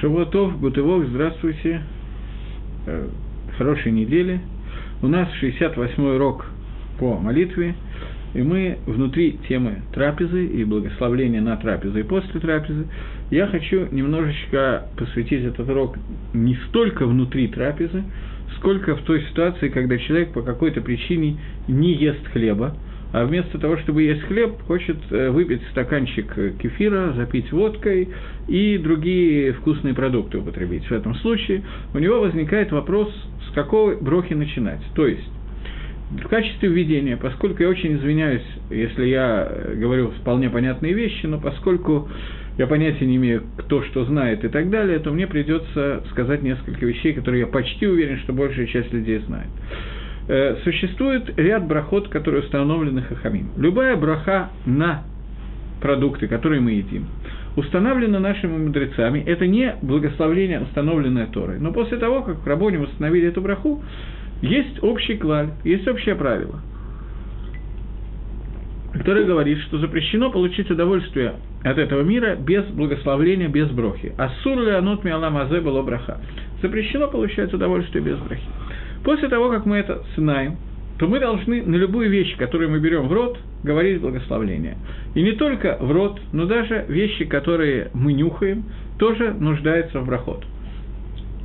Шавуатов, Гутывок, здравствуйте. Э, хорошей недели. У нас 68-й урок по молитве, и мы внутри темы трапезы и благословления на трапезы и после трапезы. Я хочу немножечко посвятить этот урок не столько внутри трапезы, сколько в той ситуации, когда человек по какой-то причине не ест хлеба, а вместо того, чтобы есть хлеб, хочет э, выпить стаканчик кефира, запить водкой и другие вкусные продукты употребить. В этом случае у него возникает вопрос, с какого брохи начинать. То есть, в качестве введения, поскольку я очень извиняюсь, если я э, говорю вполне понятные вещи, но поскольку я понятия не имею, кто что знает и так далее, то мне придется сказать несколько вещей, которые я почти уверен, что большая часть людей знает. Э, существует ряд брахот, которые установлены хахамим. Любая браха на продукты, которые мы едим, установлена нашими мудрецами. Это не благословление, установленное Торой. Но после того, как рабоним установили эту браху, есть общий клаль, есть общее правило, которое говорит, что запрещено получить удовольствие от этого мира без благословления, без брохи. Ассур ли анут миалам азе было браха. Запрещено получать удовольствие без брахи. После того, как мы это знаем, то мы должны на любую вещь, которую мы берем в рот, говорить благословление. И не только в рот, но даже вещи, которые мы нюхаем, тоже нуждаются в брахот.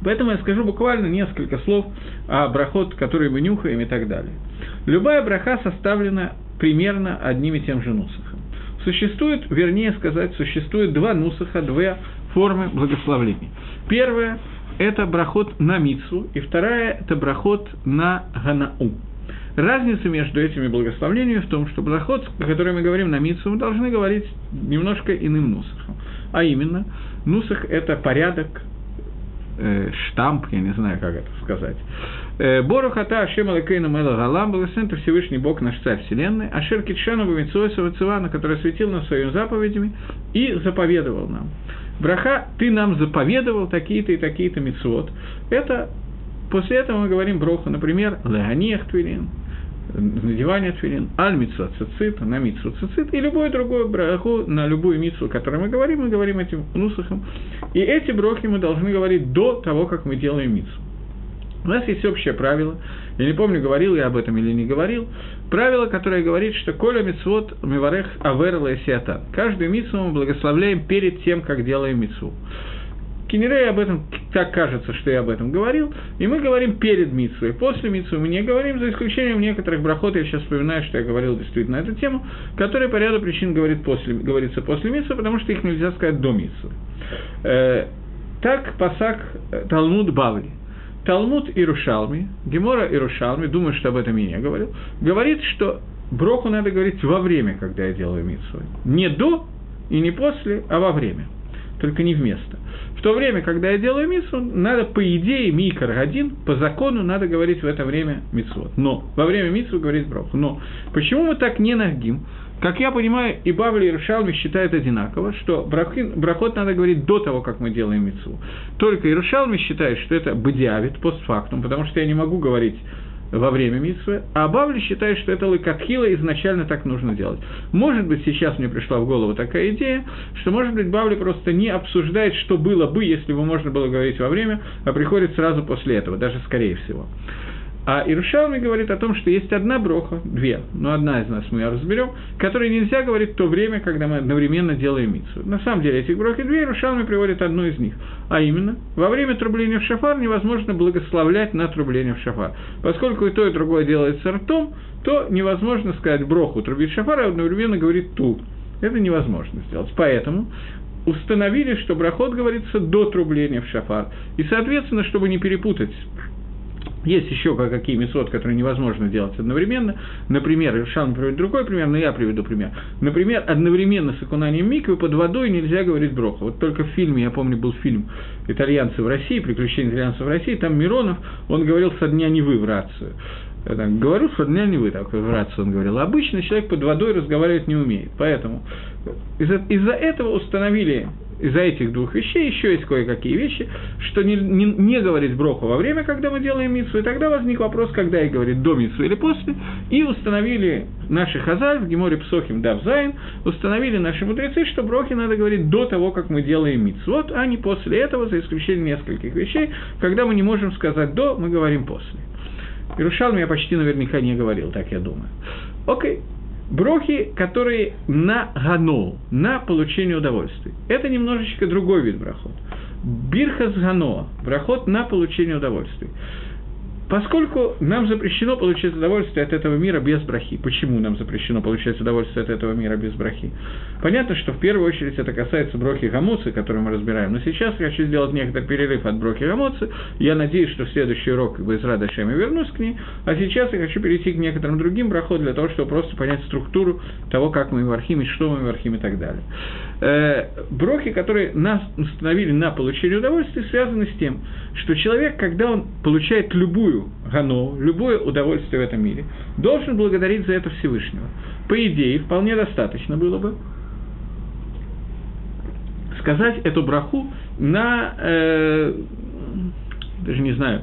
Поэтому я скажу буквально несколько слов о брахот, которые мы нюхаем и так далее. Любая браха составлена примерно одним и тем же нусахом. Существует, вернее сказать, существует два нусаха, две формы благословлений. Первое это брахот на мицу, и вторая – это брахот на ганау. Разница между этими благословениями в том, что брахот, о котором мы говорим на мицу, мы должны говорить немножко иным нусахом. А именно, нусах – это порядок, э, штамп, я не знаю, как это сказать. Э, Борухата Ашем Алакейна Мэла Галам, благословен ты Всевышний Бог наш Царь Вселенной, Ашер Китшану Бамитсуэса Вацивана, который осветил нас своими заповедями и заповедовал нам. Браха, ты нам заповедовал такие-то и такие-то мецвод. Это после этого мы говорим броху, например, леганиях твилин, надевание твилин, аль митсва цицит, на митсву цицит, и любой другой браху, на любую митсву, о которой мы говорим, мы говорим этим нусахом. И эти брохи мы должны говорить до того, как мы делаем митсву. У нас есть общее правило, я не помню, говорил я об этом или не говорил, правило, которое говорит, что «Коля мицвод миварех авер лесиатан». Каждую митсву мы благословляем перед тем, как делаем митсву. Кинерей об этом, так кажется, что я об этом говорил, и мы говорим перед митсвой. После митсвы мы не говорим, за исключением некоторых брахот, я сейчас вспоминаю, что я говорил действительно эту тему, которые по ряду причин говорит после, говорится после митсвы, потому что их нельзя сказать до митсвы. Э, так пасак э, Талмуд Бавли – Талмуд Ирушалми, Гемора Ирушалми, думаю, что об этом я не говорил, говорит, что броху надо говорить во время, когда я делаю митсу. Не до и не после, а во время. Только не вместо. В то время, когда я делаю митсу, надо, по идее, микр один, по закону надо говорить в это время митсвот. Но во время митсу говорить броху. Но почему мы так не нагим? Как я понимаю, и Бавли, и Рушалми считают одинаково, что брахин, брахот надо говорить до того, как мы делаем мецу. Только Ирушалми считает, что это бадиавит, постфактум, потому что я не могу говорить во время митсвы, а Бавли считает, что это лыкатхила, изначально так нужно делать. Может быть, сейчас мне пришла в голову такая идея, что, может быть, Бавли просто не обсуждает, что было бы, если бы можно было говорить во время, а приходит сразу после этого, даже скорее всего. А Ирушалми говорит о том, что есть одна броха, две, но одна из нас мы разберем, которой нельзя говорить в то время, когда мы одновременно делаем митсу. На самом деле этих брох и две, Ирушалми приводит одну из них. А именно, во время трубления в шафар невозможно благословлять на трубление в шафар. Поскольку и то, и другое делается ртом, то невозможно сказать броху трубить шафар, а одновременно говорит ту. Это невозможно сделать. Поэтому установили, что брахот говорится до трубления в шафар. И, соответственно, чтобы не перепутать есть еще кое-какие мецвод, которые невозможно делать одновременно. Например, Иршан приводит другой пример, но я приведу пример. Например, одновременно с окунанием миквы под водой нельзя говорить броха. Вот только в фильме, я помню, был фильм «Итальянцы в России», «Приключения итальянцев в России», там Миронов, он говорил «со дня не вы в рацию». Я так говорю, со дня не вы, так в рацию он говорил. Обычно человек под водой разговаривать не умеет. Поэтому из-за из этого установили из-за этих двух вещей еще есть кое-какие вещи, что не, не, не говорить броху во время, когда мы делаем митсу, и тогда возник вопрос, когда и говорит до митсу или после, и установили наши хазаль в Геморе Псохим Давзайн, установили наши мудрецы, что брохи надо говорить до того, как мы делаем митсу. Вот, а не после этого, за исключением нескольких вещей, когда мы не можем сказать до, мы говорим после. Ирушалм я почти наверняка не говорил, так я думаю. Окей. Брохи, которые на гано, на получение удовольствия. Это немножечко другой вид брахот. Бирхас гано, брахот на получение удовольствия. Поскольку нам запрещено получать удовольствие от этого мира без брахи. Почему нам запрещено получать удовольствие от этого мира без брахи? Понятно, что в первую очередь это касается брохи гамоцы, которую мы разбираем. Но сейчас я хочу сделать некоторый перерыв от брохи гамоцы. Я надеюсь, что в следующий урок как бы, из Радашем я вернусь к ней. А сейчас я хочу перейти к некоторым другим брахот для того, чтобы просто понять структуру того, как мы в архиме, что мы в архиме и так далее. Э, брохи, которые нас установили на получение удовольствия, связаны с тем, что человек, когда он получает любую гано, любое удовольствие в этом мире, должен благодарить за это Всевышнего. По идее, вполне достаточно было бы сказать эту браху на, э, даже не знаю,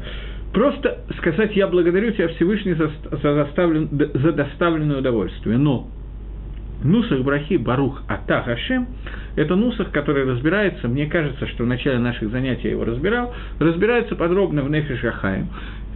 просто сказать «я благодарю тебя, Всевышний, за, за, доставлен, за доставленное удовольствие». Но Нусах Брахи Барух Ата Хашем – это нусах, который разбирается, мне кажется, что в начале наших занятий я его разбирал, разбирается подробно в Нефиш Ахаем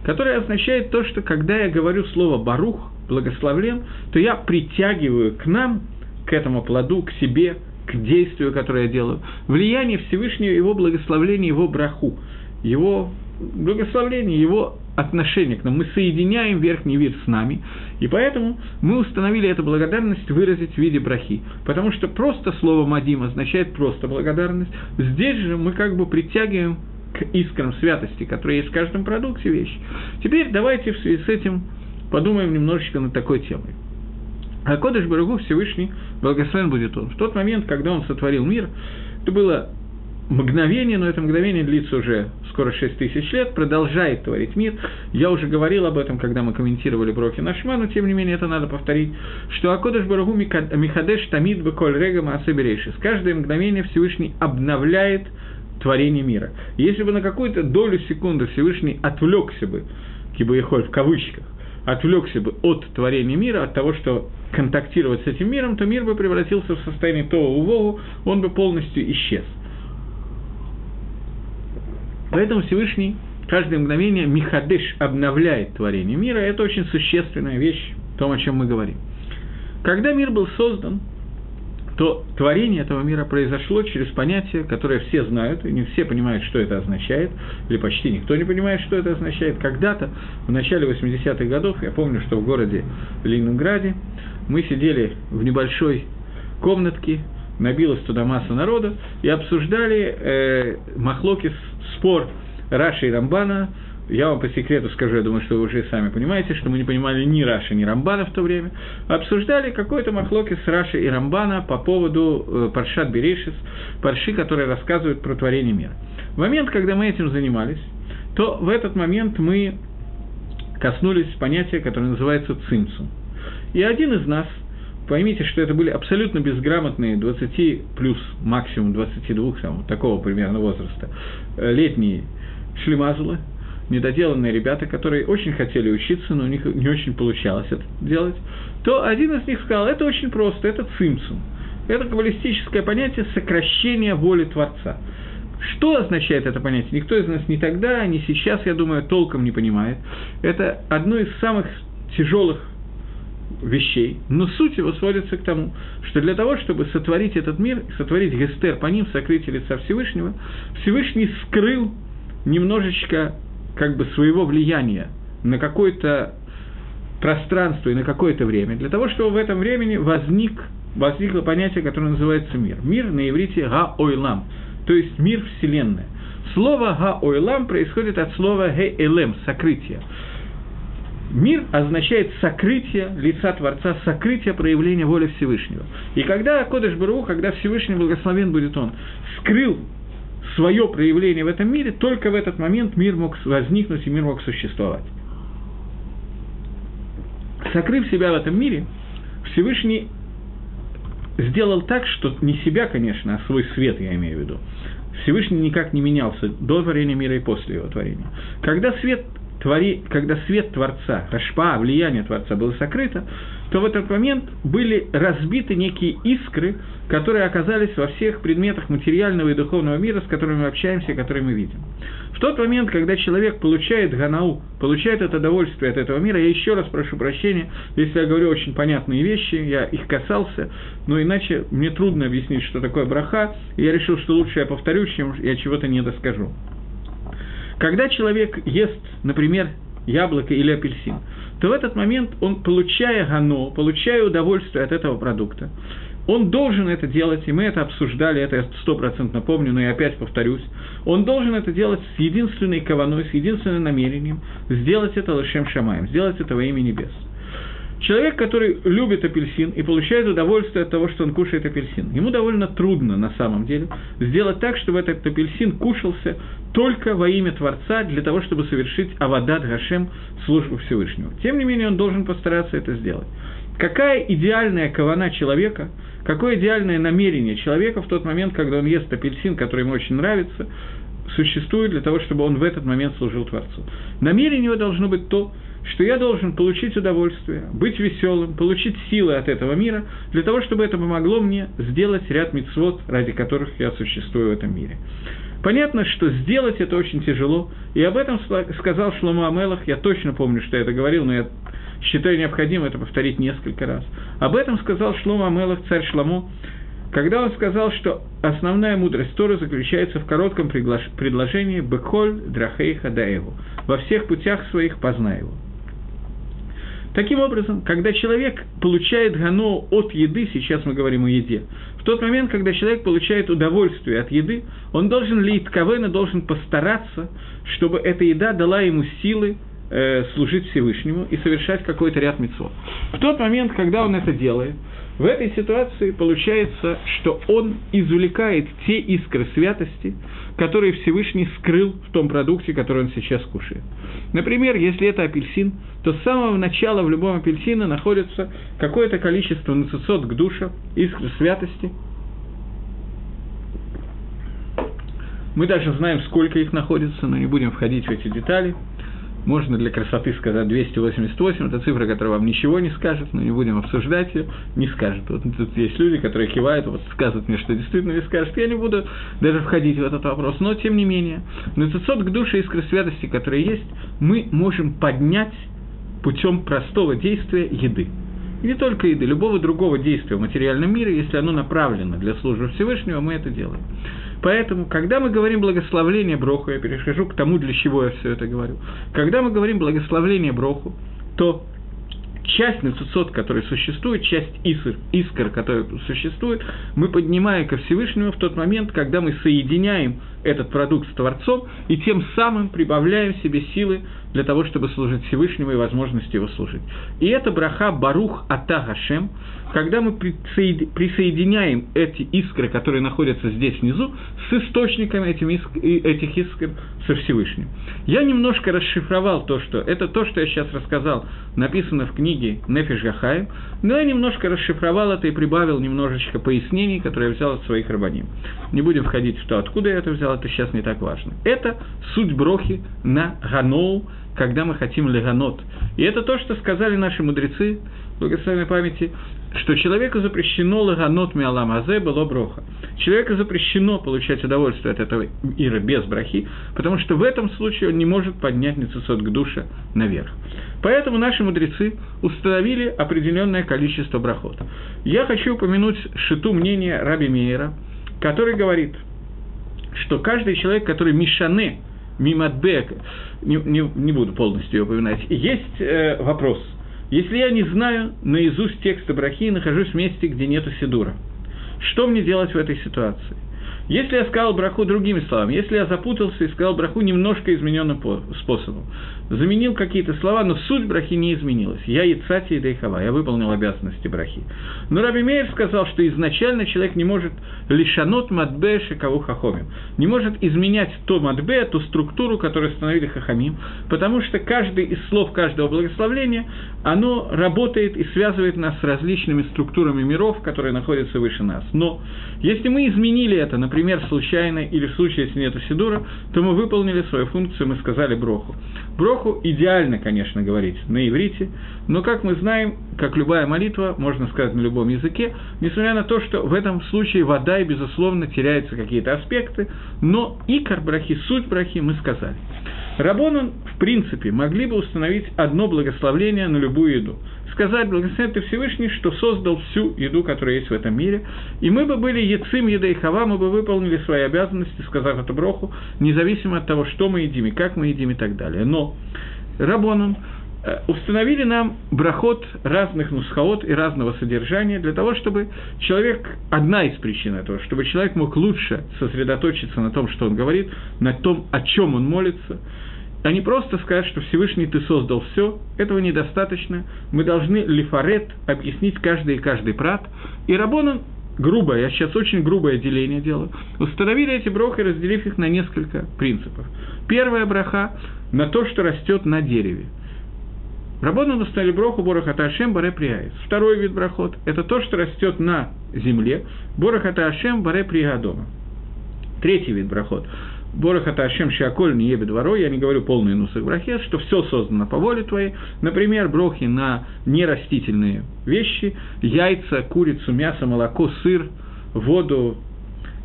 которое означает то, что когда я говорю слово «барух», «благословлен», то я притягиваю к нам, к этому плоду, к себе, к действию, которое я делаю, влияние Всевышнего, его благословление, его браху, его благословление, его отношение к нам. Мы соединяем верхний мир с нами, и поэтому мы установили эту благодарность выразить в виде брахи. Потому что просто слово «мадим» означает просто благодарность. Здесь же мы как бы притягиваем к искрам святости, которые есть в каждом продукте вещи. Теперь давайте в связи с этим подумаем немножечко над такой темой. А Кодыш Барагу Всевышний, благословен будет он. В тот момент, когда он сотворил мир, это было мгновение, но это мгновение длится уже скоро 6 тысяч лет, продолжает творить мир. Я уже говорил об этом, когда мы комментировали Брохи Нашма, но тем не менее это надо повторить, что Акодыш Барагу Михадеш Тамид Беколь Рега Маасаберейшис. Каждое мгновение Всевышний обновляет творения мира. Если бы на какую-то долю секунды Всевышний отвлекся бы, кибоехоль в кавычках, отвлекся бы от творения мира, от того, что контактировать с этим миром, то мир бы превратился в состояние того увогу, он бы полностью исчез. Поэтому Всевышний каждое мгновение Михадыш обновляет творение мира, это очень существенная вещь в том, о чем мы говорим. Когда мир был создан, то творение этого мира произошло через понятие, которое все знают, и не все понимают, что это означает, или почти никто не понимает, что это означает. Когда-то, в начале 80-х годов, я помню, что в городе Ленинграде мы сидели в небольшой комнатке, набилась туда масса народа, и обсуждали э, Махлокис, спор Раши и Рамбана я вам по секрету скажу, я думаю, что вы уже сами понимаете, что мы не понимали ни Раши, ни Рамбана в то время. Обсуждали какой-то махлоки с Раши и Рамбана по поводу э, Паршат Берешис, парши, которые рассказывают про творение мира. В момент, когда мы этим занимались, то в этот момент мы коснулись понятия, которое называется цимцум. И один из нас, поймите, что это были абсолютно безграмотные 20 плюс, максимум 22, там, такого примерно возраста, э, летние шлемазлы, недоделанные ребята, которые очень хотели учиться, но у них не очень получалось это делать, то один из них сказал, это очень просто, это цимцум. Это каббалистическое понятие сокращения воли Творца. Что означает это понятие? Никто из нас ни тогда, ни сейчас, я думаю, толком не понимает. Это одно из самых тяжелых вещей, но суть его сводится к тому, что для того, чтобы сотворить этот мир, сотворить гестер по ним, сокрытие лица Всевышнего, Всевышний скрыл немножечко как бы своего влияния на какое-то пространство и на какое-то время, для того, чтобы в этом времени возник, возникло понятие, которое называется мир. Мир на иврите «га-ойлам», то есть мир Вселенная. Слово «га-ойлам» происходит от слова «ге-элем» – «сокрытие». Мир означает сокрытие лица Творца, сокрытие проявления воли Всевышнего. И когда Кодыш Бару, когда Всевышний благословен будет он, скрыл свое проявление в этом мире, только в этот момент мир мог возникнуть и мир мог существовать. Сокрыв себя в этом мире, Всевышний сделал так, что не себя, конечно, а свой свет, я имею в виду. Всевышний никак не менялся до творения мира и после его творения. Когда свет твори, когда свет Творца, Рашпа, влияние Творца было сокрыто, то в этот момент были разбиты некие искры, которые оказались во всех предметах материального и духовного мира, с которыми мы общаемся которые мы видим. В тот момент, когда человек получает ганау, получает это удовольствие от этого мира, я еще раз прошу прощения, если я говорю очень понятные вещи, я их касался, но иначе мне трудно объяснить, что такое браха, и я решил, что лучше я повторю, чем я чего-то не доскажу. Когда человек ест, например, яблоко или апельсин, то в этот момент он, получая гано, получая удовольствие от этого продукта, он должен это делать, и мы это обсуждали, это я стопроцентно помню, но я опять повторюсь, он должен это делать с единственной кованой, с единственным намерением, сделать это лошем шамаем, сделать это во имя небес. Человек, который любит апельсин и получает удовольствие от того, что он кушает апельсин, ему довольно трудно на самом деле сделать так, чтобы этот апельсин кушался только во имя Творца, для того, чтобы совершить Авадат Гашем, службу Всевышнего. Тем не менее, он должен постараться это сделать. Какая идеальная кавана человека, какое идеальное намерение человека в тот момент, когда он ест апельсин, который ему очень нравится, существует для того, чтобы он в этот момент служил Творцу. Намерение его должно быть то, что я должен получить удовольствие, быть веселым, получить силы от этого мира, для того, чтобы это помогло мне сделать ряд мицвод, ради которых я существую в этом мире. Понятно, что сделать это очень тяжело, и об этом сказал Шлома Амелах, я точно помню, что я это говорил, но я считаю необходимо это повторить несколько раз. Об этом сказал Шлома Амелах, царь Шламо, когда он сказал, что основная мудрость Торы заключается в коротком предложении «Беколь драхей хадаеву» – «Во всех путях своих познай его». Таким образом, когда человек получает гано от еды, сейчас мы говорим о еде, в тот момент, когда человек получает удовольствие от еды, он должен лить кавена, должен постараться, чтобы эта еда дала ему силы э, служить Всевышнему и совершать какой-то ряд мецвод. В тот момент, когда он это делает, в этой ситуации получается, что он извлекает те искры святости, которые Всевышний скрыл в том продукте, который он сейчас кушает. Например, если это апельсин, то с самого начала в любом апельсине находится какое-то количество нацисот к душе, искры святости. Мы даже знаем, сколько их находится, но не будем входить в эти детали – можно для красоты сказать 288, это цифра, которая вам ничего не скажет, но не будем обсуждать ее, не скажет. Вот тут есть люди, которые кивают, вот сказывают мне, что действительно не скажет. Я не буду даже входить в этот вопрос, но тем не менее, на 500 к душе искры святости, которые есть, мы можем поднять путем простого действия еды. И не только еды, любого другого действия в материальном мире, если оно направлено для службы Всевышнего, мы это делаем. Поэтому, когда мы говорим благословление Броху, я перехожу к тому, для чего я все это говорю. Когда мы говорим благословление Броху, то часть нацисот, которая существует, часть искр, искр, которая существует, мы поднимаем ко Всевышнему в тот момент, когда мы соединяем этот продукт с Творцом и тем самым прибавляем себе силы для того, чтобы служить Всевышнему и возможности его служить. И это браха Барух Ата Гашем, когда мы присоединяем эти искры, которые находятся здесь внизу, с источниками этих искр, со Всевышним. Я немножко расшифровал то, что это то, что я сейчас рассказал, написано в книге Нефиш Гахаем, но я немножко расшифровал это и прибавил немножечко пояснений, которые я взял от своих рабаним. Не будем входить в то, откуда я это взял, это сейчас не так важно. Это суть брохи на Ганоу, когда мы хотим леганот. И это то, что сказали наши мудрецы, благословенной памяти, что человеку запрещено лаганот миалам азе было броха. Человеку запрещено получать удовольствие от этого мира без брахи, потому что в этом случае он не может поднять нецесот к душе наверх. Поэтому наши мудрецы установили определенное количество брахот. Я хочу упомянуть шиту мнения Раби Мейера, который говорит, что каждый человек, который мишане, мимадбек, не, не, не буду полностью ее упоминать, есть э, вопрос – если я не знаю наизусть текста брахи и нахожусь в месте, где нету сидура, что мне делать в этой ситуации? Если я сказал браху другими словами, если я запутался и сказал браху немножко измененным способом, заменил какие-то слова, но суть брахи не изменилась. Я яцати и дейхава, я выполнил обязанности брахи. Но Раби Мейер сказал, что изначально человек не может лишанот матбе шикаву хахомим, не может изменять то матбе, ту структуру, которую установили хахамим, потому что каждый из слов каждого благословления, оно работает и связывает нас с различными структурами миров, которые находятся выше нас. Но если мы изменили это, например, случайно или в случае, если нет Сидура, то мы выполнили свою функцию, мы сказали броху. Броху идеально, конечно, говорить на иврите, но, как мы знаем, как любая молитва, можно сказать на любом языке, несмотря на то, что в этом случае вода и, безусловно, теряются какие-то аспекты, но икор брахи, суть брахи мы сказали. Рабонан, в принципе, могли бы установить одно благословление на любую еду. Сказать, благословен ты Всевышний, что создал всю еду, которая есть в этом мире, и мы бы были яцим, еда и хава, мы бы выполнили свои обязанности, сказав это броху, независимо от того, что мы едим и как мы едим и так далее. Но Рабонан э, установили нам брахот разных нусхаот и разного содержания для того, чтобы человек, одна из причин этого, чтобы человек мог лучше сосредоточиться на том, что он говорит, на том, о чем он молится, а не просто сказать, что Всевышний ты создал все, этого недостаточно. Мы должны лифарет объяснить каждый и каждый прат. И Рабонан грубое, я сейчас очень грубое деление делаю, установили эти брохи, разделив их на несколько принципов. Первая браха на то, что растет на дереве. Рабону установили броху Борохата Ашем Баре Приаис. Второй вид брахот – это то, что растет на земле. Борохата Ашем Баре Приадома. Третий вид брахот Борох это Ашем Шиаколь не ебет дворой, я не говорю полный нусах брахет, что все создано по воле твоей. Например, брохи на нерастительные вещи, яйца, курицу, мясо, молоко, сыр, воду,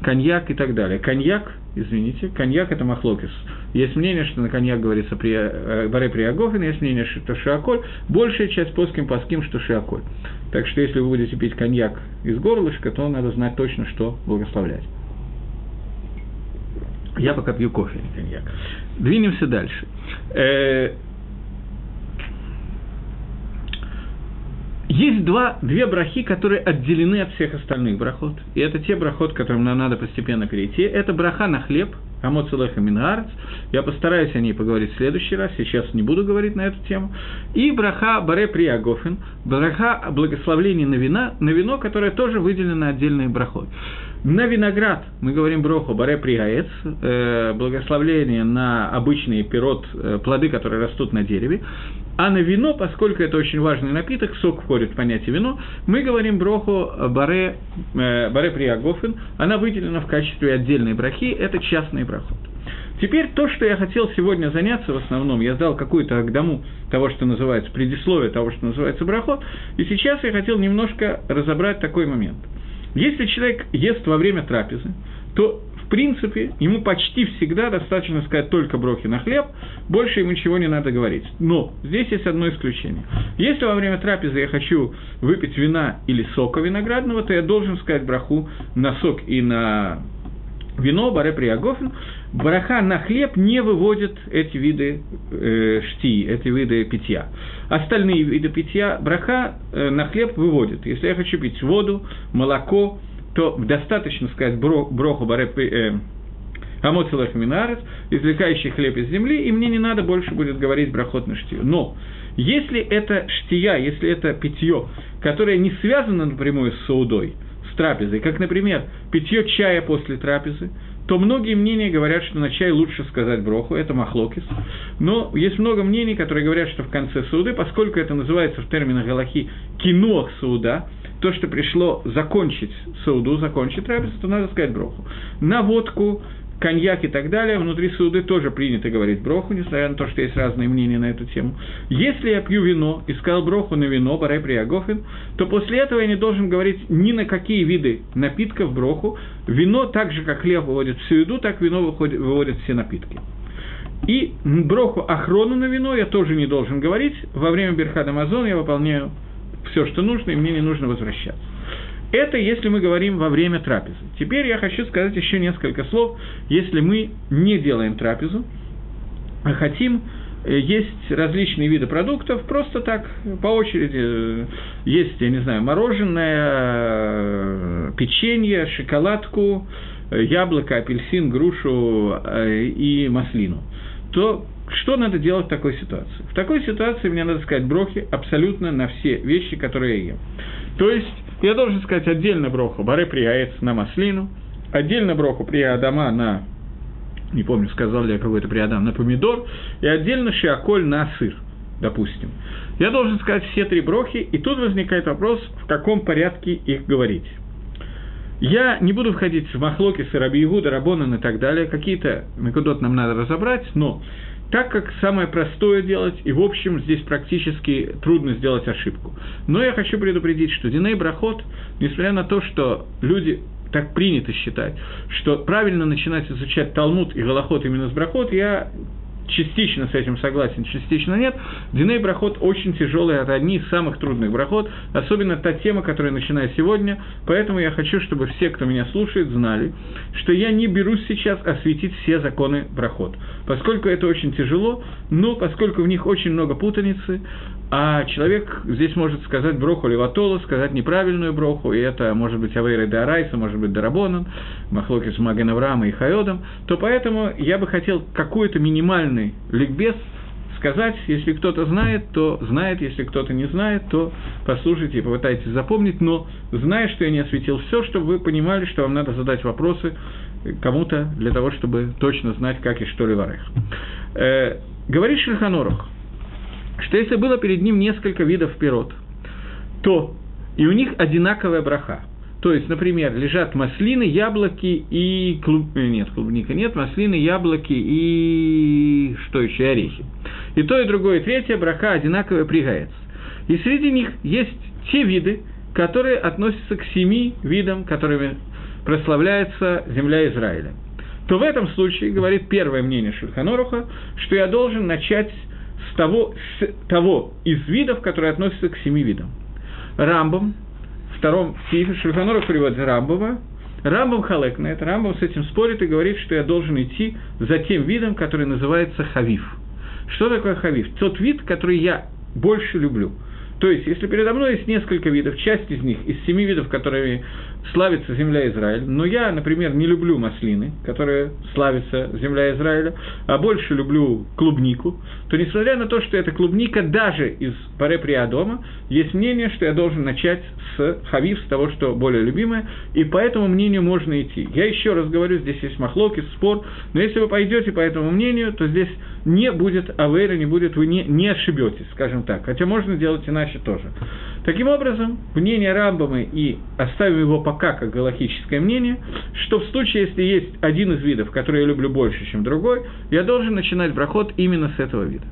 коньяк и так далее. Коньяк, извините, коньяк – это махлокис. Есть мнение, что на коньяк говорится при э, Баре Приагофин, есть мнение, что шиаколь. Большая часть плоским паским, что шиаколь. Так что если вы будете пить коньяк из горлышка, то надо знать точно, что благословлять. Я пока пью кофе, а не коньяк. Двинемся дальше. Есть два, две брахи, которые отделены от всех остальных брахот. И это те брахот, к которым нам надо постепенно перейти. Это браха на хлеб, Амоцелеха Мингарц. Я постараюсь о ней поговорить в следующий раз, сейчас не буду говорить на эту тему. И браха Баре Приагофин, браха благословления на, вина, на вино, которое тоже выделено отдельной брахой. На виноград мы говорим броху баре пригаец, э, благословление на обычные пирот, э, плоды, которые растут на дереве. А на вино, поскольку это очень важный напиток, сок входит в понятие вино, мы говорим броху баре, э, баре приагофен, она выделена в качестве отдельной брахи, это частный брахот. Теперь то, что я хотел сегодня заняться в основном, я дал какую-то агдаму того, что называется, предисловие того, что называется брахот, и сейчас я хотел немножко разобрать такой момент – если человек ест во время трапезы, то в принципе, ему почти всегда достаточно сказать только брохи на хлеб, больше ему ничего не надо говорить. Но здесь есть одно исключение. Если во время трапезы я хочу выпить вина или сока виноградного, то я должен сказать браху на сок и на вино, баре приагофин, браха на хлеб не выводит эти виды э, шти, эти виды питья. Остальные виды питья браха э, на хлеб выводит. Если я хочу пить воду, молоко, то достаточно сказать бро, броху баре э, Амоцелах Минарес, извлекающий хлеб из земли, и мне не надо больше будет говорить брахот на штию. Но если это штия, если это питье, которое не связано напрямую с саудой, с трапезой, как, например, питье чая после трапезы, то многие мнения говорят, что на чай лучше сказать броху, это махлокис. Но есть много мнений, которые говорят, что в конце сауды, поскольку это называется в терминах Галахи кинох сауда, то, что пришло закончить сауду, закончить трапезу, то надо сказать броху. На водку, коньяк и так далее, внутри суды тоже принято говорить броху, несмотря на то, что есть разные мнения на эту тему. Если я пью вино и сказал броху на вино, барай приагофин, то после этого я не должен говорить ни на какие виды напитков броху. Вино, так же, как хлеб выводит всю еду, так вино выходит, выводит все напитки. И броху охрону на вино я тоже не должен говорить. Во время Берхада Амазон я выполняю все, что нужно, и мне не нужно возвращаться. Это если мы говорим во время трапезы. Теперь я хочу сказать еще несколько слов, если мы не делаем трапезу, а хотим э, есть различные виды продуктов, просто так, по очереди. Э, есть, я не знаю, мороженое, э, печенье, шоколадку, яблоко, апельсин, грушу и маслину, то что надо делать в такой ситуации? В такой ситуации мне надо сказать брохи абсолютно на все вещи, которые я ем. То есть я должен сказать отдельно броху баре прияец на маслину, отдельно броху приадама на, не помню, сказал ли я какой-то приадам, на помидор, и отдельно шиаколь на сыр, допустим. Я должен сказать все три брохи, и тут возникает вопрос, в каком порядке их говорить. Я не буду входить в махлоки, Раби Игуда, Рабонан и так далее. Какие-то Мекудот нам надо разобрать, но так как самое простое делать, и в общем здесь практически трудно сделать ошибку. Но я хочу предупредить, что Диней Брахот, несмотря на то, что люди так принято считать, что правильно начинать изучать Талмуд и Голоход именно с Брахот, я частично с этим согласен, частично нет. Диней брахот очень тяжелый, это одни из самых трудных брахот, особенно та тема, которая начинаю сегодня, поэтому я хочу, чтобы все, кто меня слушает, знали, что я не берусь сейчас осветить все законы брахот, поскольку это очень тяжело, но поскольку в них очень много путаницы, а человек здесь может сказать броху леватола, сказать неправильную броху, и это может быть Авейра де Арайса, может быть Дарабонан, Махлоки с Маген Авраама и Хайодом, то поэтому я бы хотел какой-то минимальный ликбез сказать, если кто-то знает, то знает, если кто-то не знает, то послушайте и попытайтесь запомнить, но зная, что я не осветил все, чтобы вы понимали, что вам надо задать вопросы кому-то для того, чтобы точно знать, как и что ли варех. Э, говорит Шельханорух – что если было перед ним несколько видов пирот, то и у них одинаковая браха. То есть, например, лежат маслины, яблоки и клуб... Э, нет, клубника нет, маслины, яблоки и что еще, орехи. И то, и другое, и третье браха одинаковая пригается. И среди них есть те виды, которые относятся к семи видам, которыми прославляется земля Израиля. То в этом случае, говорит первое мнение Шульханоруха, что я должен начать с того, с того из видов, которые относятся к семи видам. Рамбом, втором стихе, Шульханоров приводит Рамбова, Рамбом халек на это, Рамбом с этим спорит и говорит, что я должен идти за тем видом, который называется хавив. Что такое хавив? Тот вид, который я больше люблю – то есть, если передо мной есть несколько видов, часть из них, из семи видов, которыми славится земля Израиль, но я, например, не люблю маслины, которые славится земля Израиля, а больше люблю клубнику, то, несмотря на то, что это клубника даже из паре дома, есть мнение, что я должен начать с хавив, с того, что более любимое, и по этому мнению можно идти. Я еще раз говорю, здесь есть махлоки, спор, но если вы пойдете по этому мнению, то здесь не будет авейра, не будет, вы не, не ошибетесь, скажем так. Хотя можно делать иначе тоже. Таким образом, мнение Рамбамы, и оставим его пока как галахическое мнение, что в случае, если есть один из видов, который я люблю больше, чем другой, я должен начинать брахот именно с этого вида.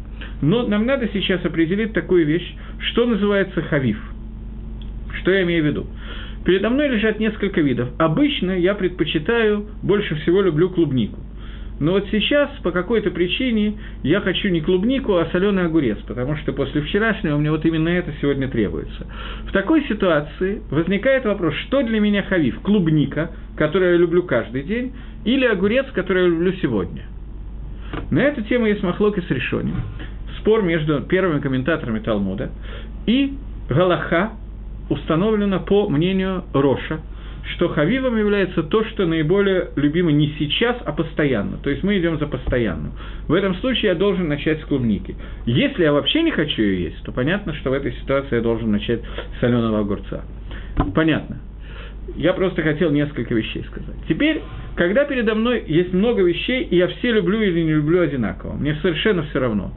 Но нам надо сейчас определить такую вещь, что называется хавив. Что я имею в виду? Передо мной лежат несколько видов. Обычно я предпочитаю, больше всего люблю клубнику. Но вот сейчас, по какой-то причине, я хочу не клубнику, а соленый огурец, потому что после вчерашнего мне вот именно это сегодня требуется. В такой ситуации возникает вопрос, что для меня хавив? Клубника, которую я люблю каждый день, или огурец, который я люблю сегодня? На эту тему есть махлоки с решением. Спор между первыми комментаторами Талмуда и Галаха установлено по мнению Роша – что хавивом является то, что наиболее любимо не сейчас, а постоянно. То есть мы идем за постоянным. В этом случае я должен начать с клубники. Если я вообще не хочу ее есть, то понятно, что в этой ситуации я должен начать с соленого огурца. Понятно. Я просто хотел несколько вещей сказать. Теперь, когда передо мной есть много вещей, и я все люблю или не люблю одинаково, мне совершенно все равно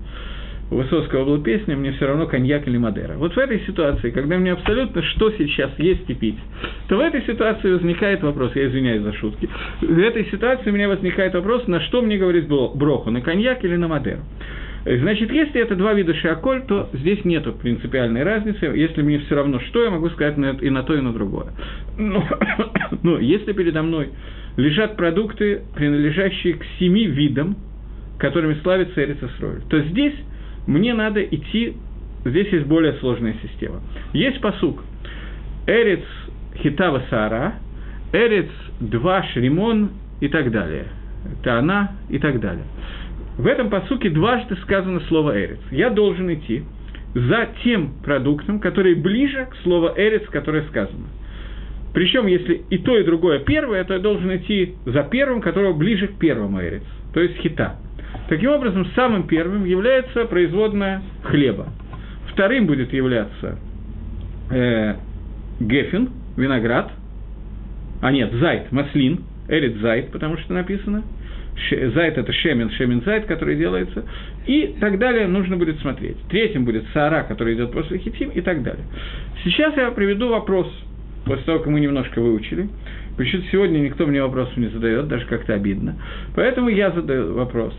у Высоцкого была песня «Мне все равно коньяк или Мадера». Вот в этой ситуации, когда мне абсолютно что сейчас есть и пить, то в этой ситуации возникает вопрос, я извиняюсь за шутки, в этой ситуации у меня возникает вопрос, на что мне говорить броху, на коньяк или на Мадеру. Значит, если это два вида шиаколь, то здесь нет принципиальной разницы. Если мне все равно что, я могу сказать и на то, и на другое. Но, но если передо мной лежат продукты, принадлежащие к семи видам, которыми славится Эрицесроль, то здесь мне надо идти, здесь есть более сложная система. Есть посук. Эрец хитава сара, эрец два шримон и так далее. Это она и так далее. В этом посуке дважды сказано слово «эрец». Я должен идти за тем продуктом, который ближе к слову «эрец», которое сказано. Причем, если и то, и другое первое, то я должен идти за первым, которого ближе к первому эрец, то есть хита. Таким образом, самым первым является производная хлеба. Вторым будет являться э, гефин, виноград, а нет, зайт, маслин, эрит зайт, потому что написано – Зайт – это шемен, шемен зайт, который делается, и так далее нужно будет смотреть. Третьим будет сара, который идет после хитим, и так далее. Сейчас я приведу вопрос, после того, как мы немножко выучили. Почему-то сегодня никто мне вопросов не задает, даже как-то обидно. Поэтому я задаю вопрос,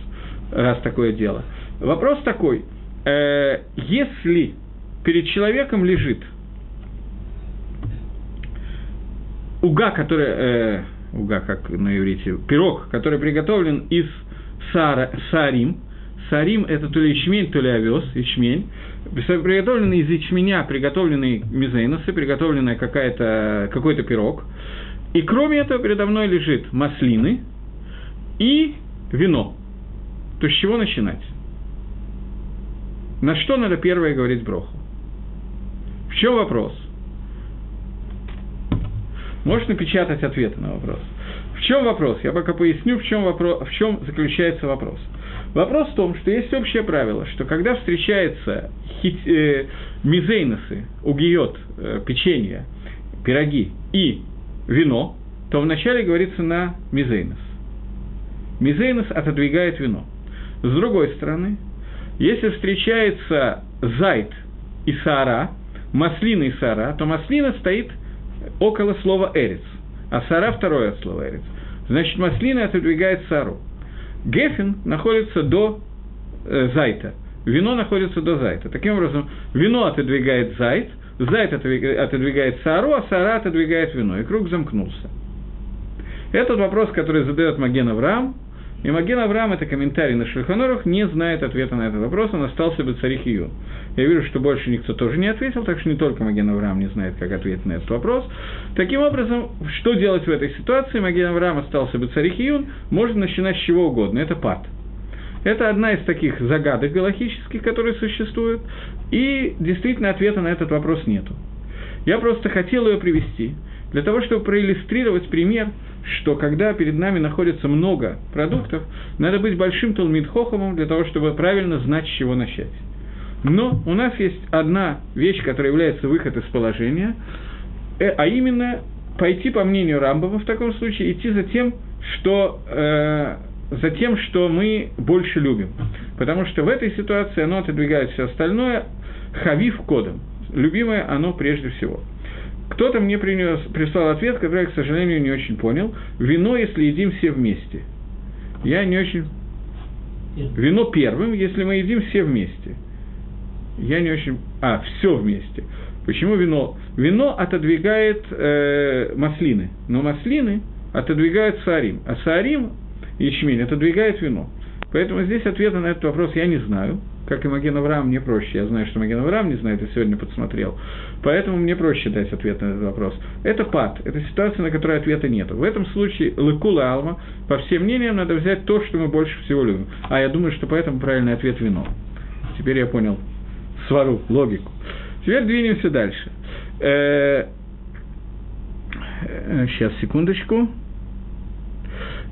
раз такое дело. Вопрос такой, э, если перед человеком лежит уга, которая, э, уга, как на иврите, пирог, который приготовлен из сара, сарим. Сарим – это то ли ячмень, то ли овес, ячмень. Приготовленный из ячменя, приготовленный мизейносы, приготовленный какая-то, какой-то пирог. И кроме этого передо мной лежит маслины и вино. То с чего начинать? На что надо первое говорить броху? В чем вопрос? Можешь напечатать ответы на вопрос. В чем вопрос? Я пока поясню, в чем, вопрос, в чем заключается вопрос. Вопрос в том, что есть общее правило, что когда встречаются хит, э, мизейносы, угиот, э, печенье, пироги и вино, то вначале говорится на мизейнос. Мизейнос отодвигает вино. С другой стороны, если встречается зайт и сара, маслина и сара, то маслина стоит около слова «эрец», а «сара» – второе от слова «эрец». Значит, маслина отодвигает «сару». Гефин находится до э, зайта, вино находится до зайта. Таким образом, вино отодвигает зайт, зайт отодвигает сару, а сара отодвигает вино, и круг замкнулся. Этот вопрос, который задает Маген Авраам, и Маген Авраам, это комментарий на Шельхонорах, не знает ответа на этот вопрос, он остался бы царих Июн. Я вижу, что больше никто тоже не ответил, так что не только Маген Авраам не знает, как ответить на этот вопрос. Таким образом, что делать в этой ситуации? Маген Авраам остался бы царих Июн, можно начинать с чего угодно, это пад. Это одна из таких загадок галактических, которые существуют, и действительно ответа на этот вопрос нету. Я просто хотел ее привести, для того, чтобы проиллюстрировать пример – что когда перед нами находится много продуктов, надо быть большим Талмитхохомом для того, чтобы правильно знать, с чего начать. Но у нас есть одна вещь, которая является выход из положения, э, а именно пойти, по мнению Рамбова в таком случае, идти за тем, что, э, за тем, что мы больше любим. Потому что в этой ситуации оно отодвигает все остальное, хавив кодом. Любимое оно прежде всего – кто-то мне принес, прислал ответ, который я, к сожалению, не очень понял. Вино, если едим все вместе. Я не очень... Вино первым, если мы едим все вместе. Я не очень... А, все вместе. Почему вино? Вино отодвигает э, маслины, но маслины отодвигают саарим, а саарим, ячмень, отодвигает вино. Поэтому здесь ответа на этот вопрос я не знаю как и Маген Авраам, мне проще. Я знаю, что Маген Авраам не знает, я сегодня подсмотрел. Поэтому мне проще дать ответ на этот вопрос. Это пад, это ситуация, на которой ответа нет. В этом случае Лекула Алма, по всем мнениям, надо взять то, что мы больше всего любим. А я думаю, что поэтому правильный ответ – вино. Теперь я понял свару, логику. Теперь двинемся дальше. Э, э, сейчас, секундочку.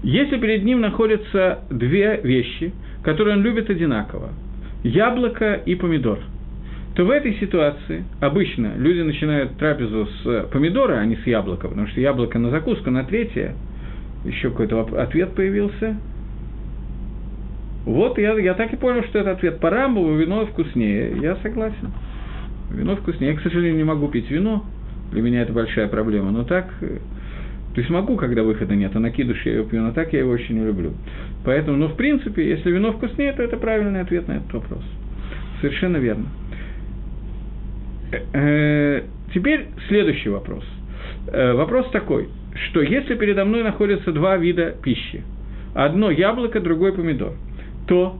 Если перед ним находятся две вещи, которые он любит одинаково, яблоко и помидор, то в этой ситуации обычно люди начинают трапезу с помидора, а не с яблока, потому что яблоко на закуску, на третье, еще какой-то ответ появился. Вот я, я так и понял, что это ответ. По Рамбову вино вкуснее. Я согласен. Вино вкуснее. Я, к сожалению, не могу пить вино. Для меня это большая проблема. Но так э, то есть могу, когда выхода нет, а на кидуш я его пью, но так я его очень не люблю. Поэтому, ну, в принципе, если вино вкуснее, то это правильный ответ на этот вопрос. Совершенно верно. Э, теперь следующий вопрос. Э, вопрос такой, что если передо мной находятся два вида пищи, одно яблоко, другой помидор, то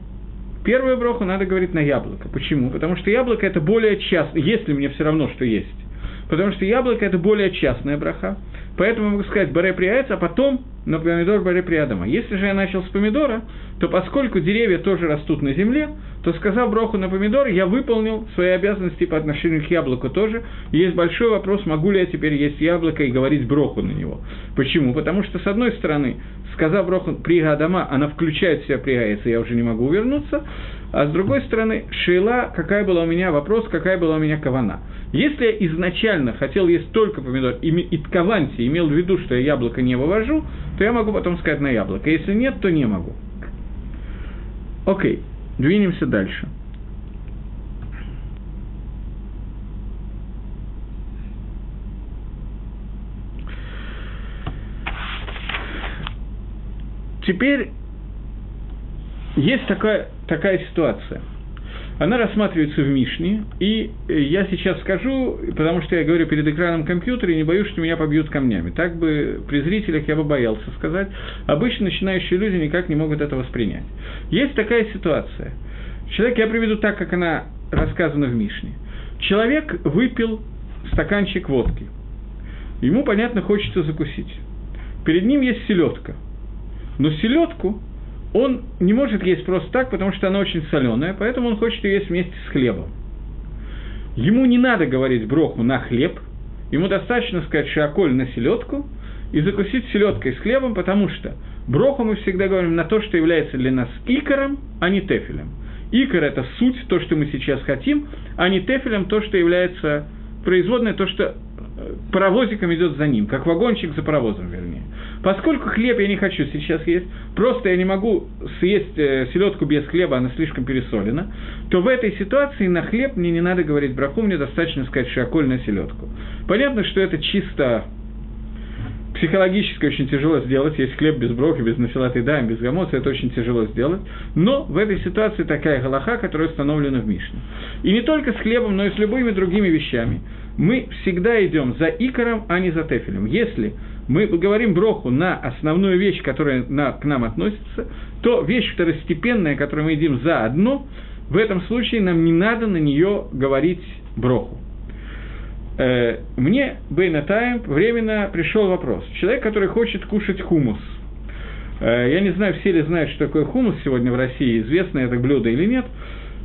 первую броху надо говорить на яблоко. Почему? Потому что яблоко это более часто, если мне все равно, что есть. Потому что яблоко это более частная браха, Поэтому могу сказать баре прияец, а потом на помидор баре приадама. Если же я начал с помидора, то поскольку деревья тоже растут на земле, то, сказав броху на помидор, я выполнил свои обязанности по отношению к яблоку тоже. И есть большой вопрос, могу ли я теперь есть яблоко и говорить броху на него. Почему? Потому что, с одной стороны, сказав броху прига Адама, она включает в себя прига, если я уже не могу увернуться, а с другой стороны, шейла, какая была у меня, вопрос, какая была у меня кавана. Если я изначально хотел есть только помидор, и, и каванти имел в виду, что я яблоко не вывожу, то я могу потом сказать на яблоко. Если нет, то не могу. Окей, двинемся дальше. Теперь есть такая, такая ситуация. Она рассматривается в Мишне, и я сейчас скажу, потому что я говорю перед экраном компьютера, и не боюсь, что меня побьют камнями. Так бы при зрителях я бы боялся сказать. Обычно начинающие люди никак не могут это воспринять. Есть такая ситуация. Человек, я приведу так, как она рассказана в Мишне. Человек выпил стаканчик водки. Ему, понятно, хочется закусить. Перед ним есть селедка. Но селедку он не может есть просто так, потому что она очень соленая, поэтому он хочет ее есть вместе с хлебом. Ему не надо говорить броху на хлеб, ему достаточно сказать шаколь на селедку и закусить селедкой с хлебом, потому что броху мы всегда говорим на то, что является для нас икором, а не тефелем. Икор – это суть, то, что мы сейчас хотим, а не тефелем – то, что является производное, то, что паровозиком идет за ним, как вагончик за паровозом, вернее. Поскольку хлеб я не хочу сейчас есть, просто я не могу съесть э, селедку без хлеба, она слишком пересолена, то в этой ситуации на хлеб мне не надо говорить браху, мне достаточно сказать шаколь на селедку. Понятно, что это чисто психологически очень тяжело сделать, есть хлеб без брохи, без нафилаты даем, без гамоса, это очень тяжело сделать. Но в этой ситуации такая галаха, которая установлена в Мишне. И не только с хлебом, но и с любыми другими вещами. Мы всегда идем за икором, а не за тефелем. Если мы говорим броху на основную вещь, которая на, к нам относится, то вещь второстепенная, которую мы едим за одно, в этом случае нам не надо на нее говорить броху. Э, мне, Бейнатаем, временно пришел вопрос. Человек, который хочет кушать хумус. Э, я не знаю, все ли знают, что такое хумус сегодня в России, известно это блюдо или нет.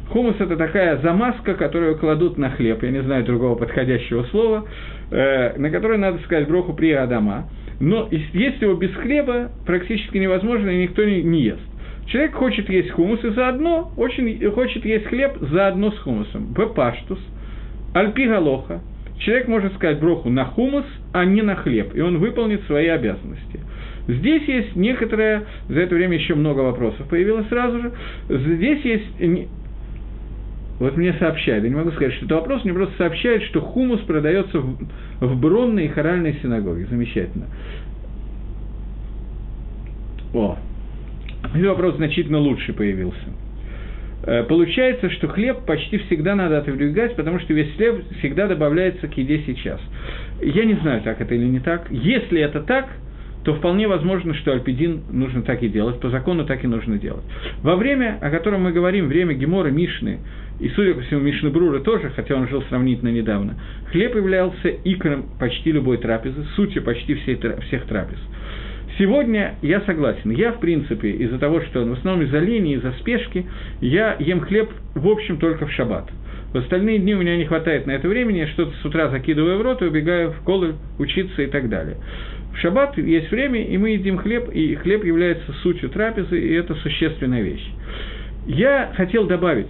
Хумус – это такая замазка, которую кладут на хлеб, я не знаю другого подходящего слова, на которой надо сказать броху при Адама. Но есть его без хлеба практически невозможно, и никто не, ест. Человек хочет есть хумус и заодно очень хочет есть хлеб заодно с хумусом. Бепаштус, альпи галоха. Человек может сказать броху на хумус, а не на хлеб, и он выполнит свои обязанности. Здесь есть некоторое, за это время еще много вопросов появилось сразу же, здесь есть вот мне сообщают, я не могу сказать, что это вопрос, мне просто сообщают, что хумус продается в, в бронной и хоральной синагоге. Замечательно. О, этот вопрос значительно лучше появился. Э, получается, что хлеб почти всегда надо отодвигать, потому что весь хлеб всегда добавляется к еде сейчас. Я не знаю, так это или не так. Если это так, то вполне возможно, что альпидин нужно так и делать, по закону так и нужно делать. Во время, о котором мы говорим, время Гемора, Мишны, и, судя по всему, Мишны Брура тоже, хотя он жил сравнительно недавно, хлеб являлся икром почти любой трапезы, сутью почти всей, всех трапез. Сегодня я согласен. Я, в принципе, из-за того, что в основном из-за лени, из-за спешки, я ем хлеб, в общем, только в шаббат. В остальные дни у меня не хватает на это времени, я что-то с утра закидываю в рот и убегаю в колы учиться и так далее. В шаббат есть время, и мы едим хлеб, и хлеб является сутью трапезы, и это существенная вещь. Я хотел добавить,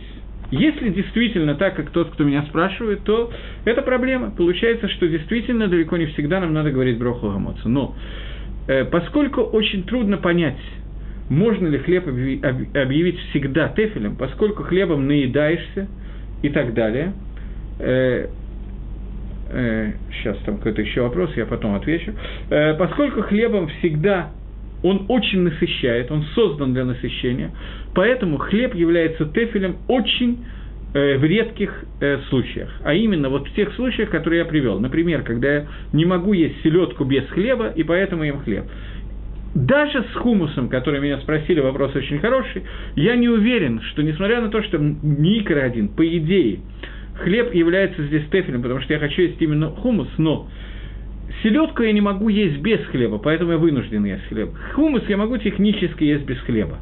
если действительно так, как тот, кто меня спрашивает, то это проблема. Получается, что действительно далеко не всегда нам надо говорить броху гамоцу. Но э, поскольку очень трудно понять, можно ли хлеб объявить всегда тефелем, поскольку хлебом наедаешься и так далее, э, э, сейчас там какой-то еще вопрос, я потом отвечу, э, поскольку хлебом всегда он очень насыщает, он создан для насыщения, поэтому хлеб является тефелем очень э, в редких э, случаях, а именно вот в тех случаях, которые я привел. Например, когда я не могу есть селедку без хлеба, и поэтому ем хлеб. Даже с хумусом, который меня спросили, вопрос очень хороший, я не уверен, что несмотря на то, что микро один, по идее, хлеб является здесь тефелем, потому что я хочу есть именно хумус, но селедку я не могу есть без хлеба, поэтому я вынужден есть хлеб. Хумус я могу технически есть без хлеба.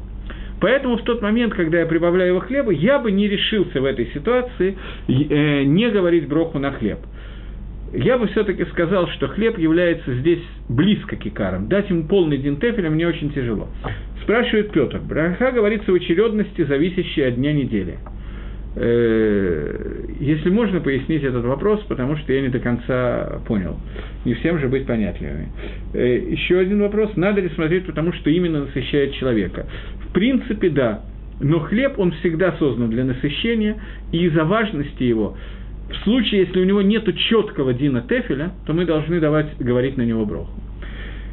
Поэтому в тот момент, когда я прибавляю его хлеба, я бы не решился в этой ситуации э, не говорить броху на хлеб. Я бы все-таки сказал, что хлеб является здесь близко к икарам. Дать ему полный динтефеля мне очень тяжело. Спрашивает Петр. Браха говорится в очередности, зависящей от дня недели. Э, если можно пояснить этот вопрос, потому что я не до конца понял. Не всем же быть понятливыми. Э, еще один вопрос. Надо ли смотреть, потому что именно насыщает человека? В принципе, да. Но хлеб, он всегда создан для насыщения, и из-за важности его, в случае, если у него нет четкого Дина Тефеля, то мы должны давать, говорить на него броху.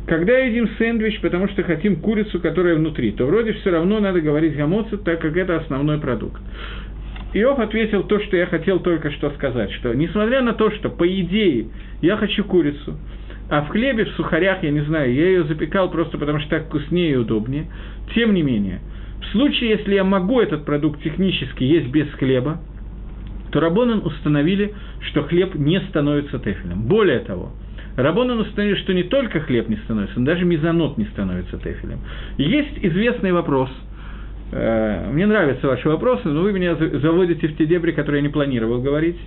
Когда едим сэндвич, потому что хотим курицу, которая внутри, то вроде все равно надо говорить гамоци, так как это основной продукт. Иов ответил то, что я хотел только что сказать, что несмотря на то, что по идее я хочу курицу, а в хлебе, в сухарях, я не знаю, я ее запекал просто потому, что так вкуснее и удобнее, тем не менее, в случае, если я могу этот продукт технически есть без хлеба, то Рабонан установили, что хлеб не становится тефелем. Более того, Рабонан установили, что не только хлеб не становится, но даже мизанот не становится тефелем. есть известный вопрос – мне нравятся ваши вопросы, но вы меня заводите в те дебри, которые я не планировал говорить.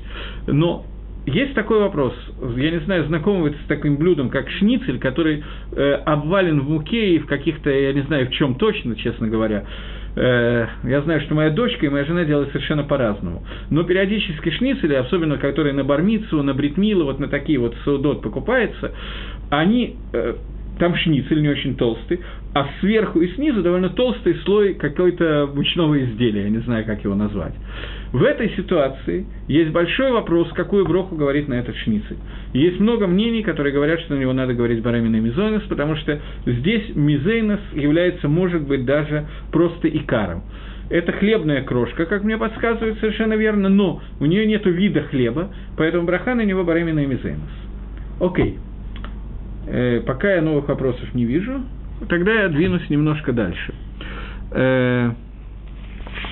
Но есть такой вопрос, я не знаю, знакомы вы с таким блюдом, как шницель, который э, обвален в муке и в каких-то, я не знаю, в чем точно, честно говоря. Э, я знаю, что моя дочка и моя жена делают совершенно по-разному. Но периодически шницели, особенно которые на бармицу, на бритмилу, вот на такие вот саудот покупаются, они э, там шницель не очень толстый, а сверху и снизу довольно толстый слой какой-то мучного изделия, я не знаю, как его назвать. В этой ситуации есть большой вопрос, какую броху говорит на этот шницель. Есть много мнений, которые говорят, что на него надо говорить барамина мизонес, потому что здесь мизейнос является, может быть, даже просто икаром. Это хлебная крошка, как мне подсказывают совершенно верно, но у нее нет вида хлеба, поэтому браха на него барамина и мизейнос. Окей. Э, пока я новых вопросов не вижу, тогда я двинусь немножко дальше. Э,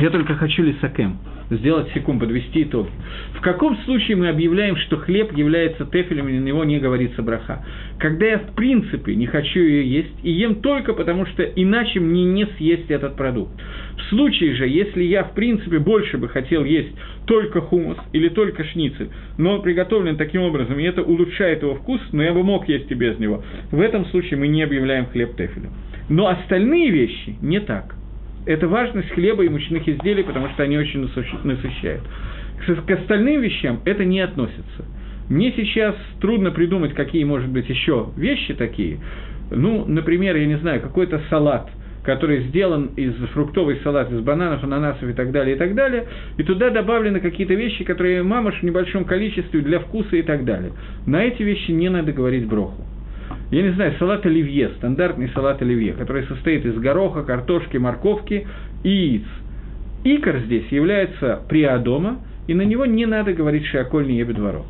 я только хочу лисакем, сделать секунд, подвести итог. В каком случае мы объявляем, что хлеб является тефелем, и на него не говорится браха? Когда я в принципе не хочу ее есть, и ем только потому, что иначе мне не съесть этот продукт. В случае же, если я в принципе больше бы хотел есть только хумус или только шницель, но приготовлен таким образом, и это улучшает его вкус, но я бы мог есть и без него, в этом случае мы не объявляем хлеб тефелем. Но остальные вещи не так. Это важность хлеба и мучных изделий, потому что они очень насыщают. К остальным вещам это не относится. Мне сейчас трудно придумать, какие, может быть, еще вещи такие. Ну, например, я не знаю, какой-то салат – который сделан из фруктовый салат, из бананов, ананасов и так далее, и так далее, и туда добавлены какие-то вещи, которые мамаш в небольшом количестве для вкуса и так далее. На эти вещи не надо говорить броху. Я не знаю, салат оливье, стандартный салат оливье, который состоит из гороха, картошки, морковки и яиц. Икор здесь является приадома, и на него не надо говорить шиакольный ебедворо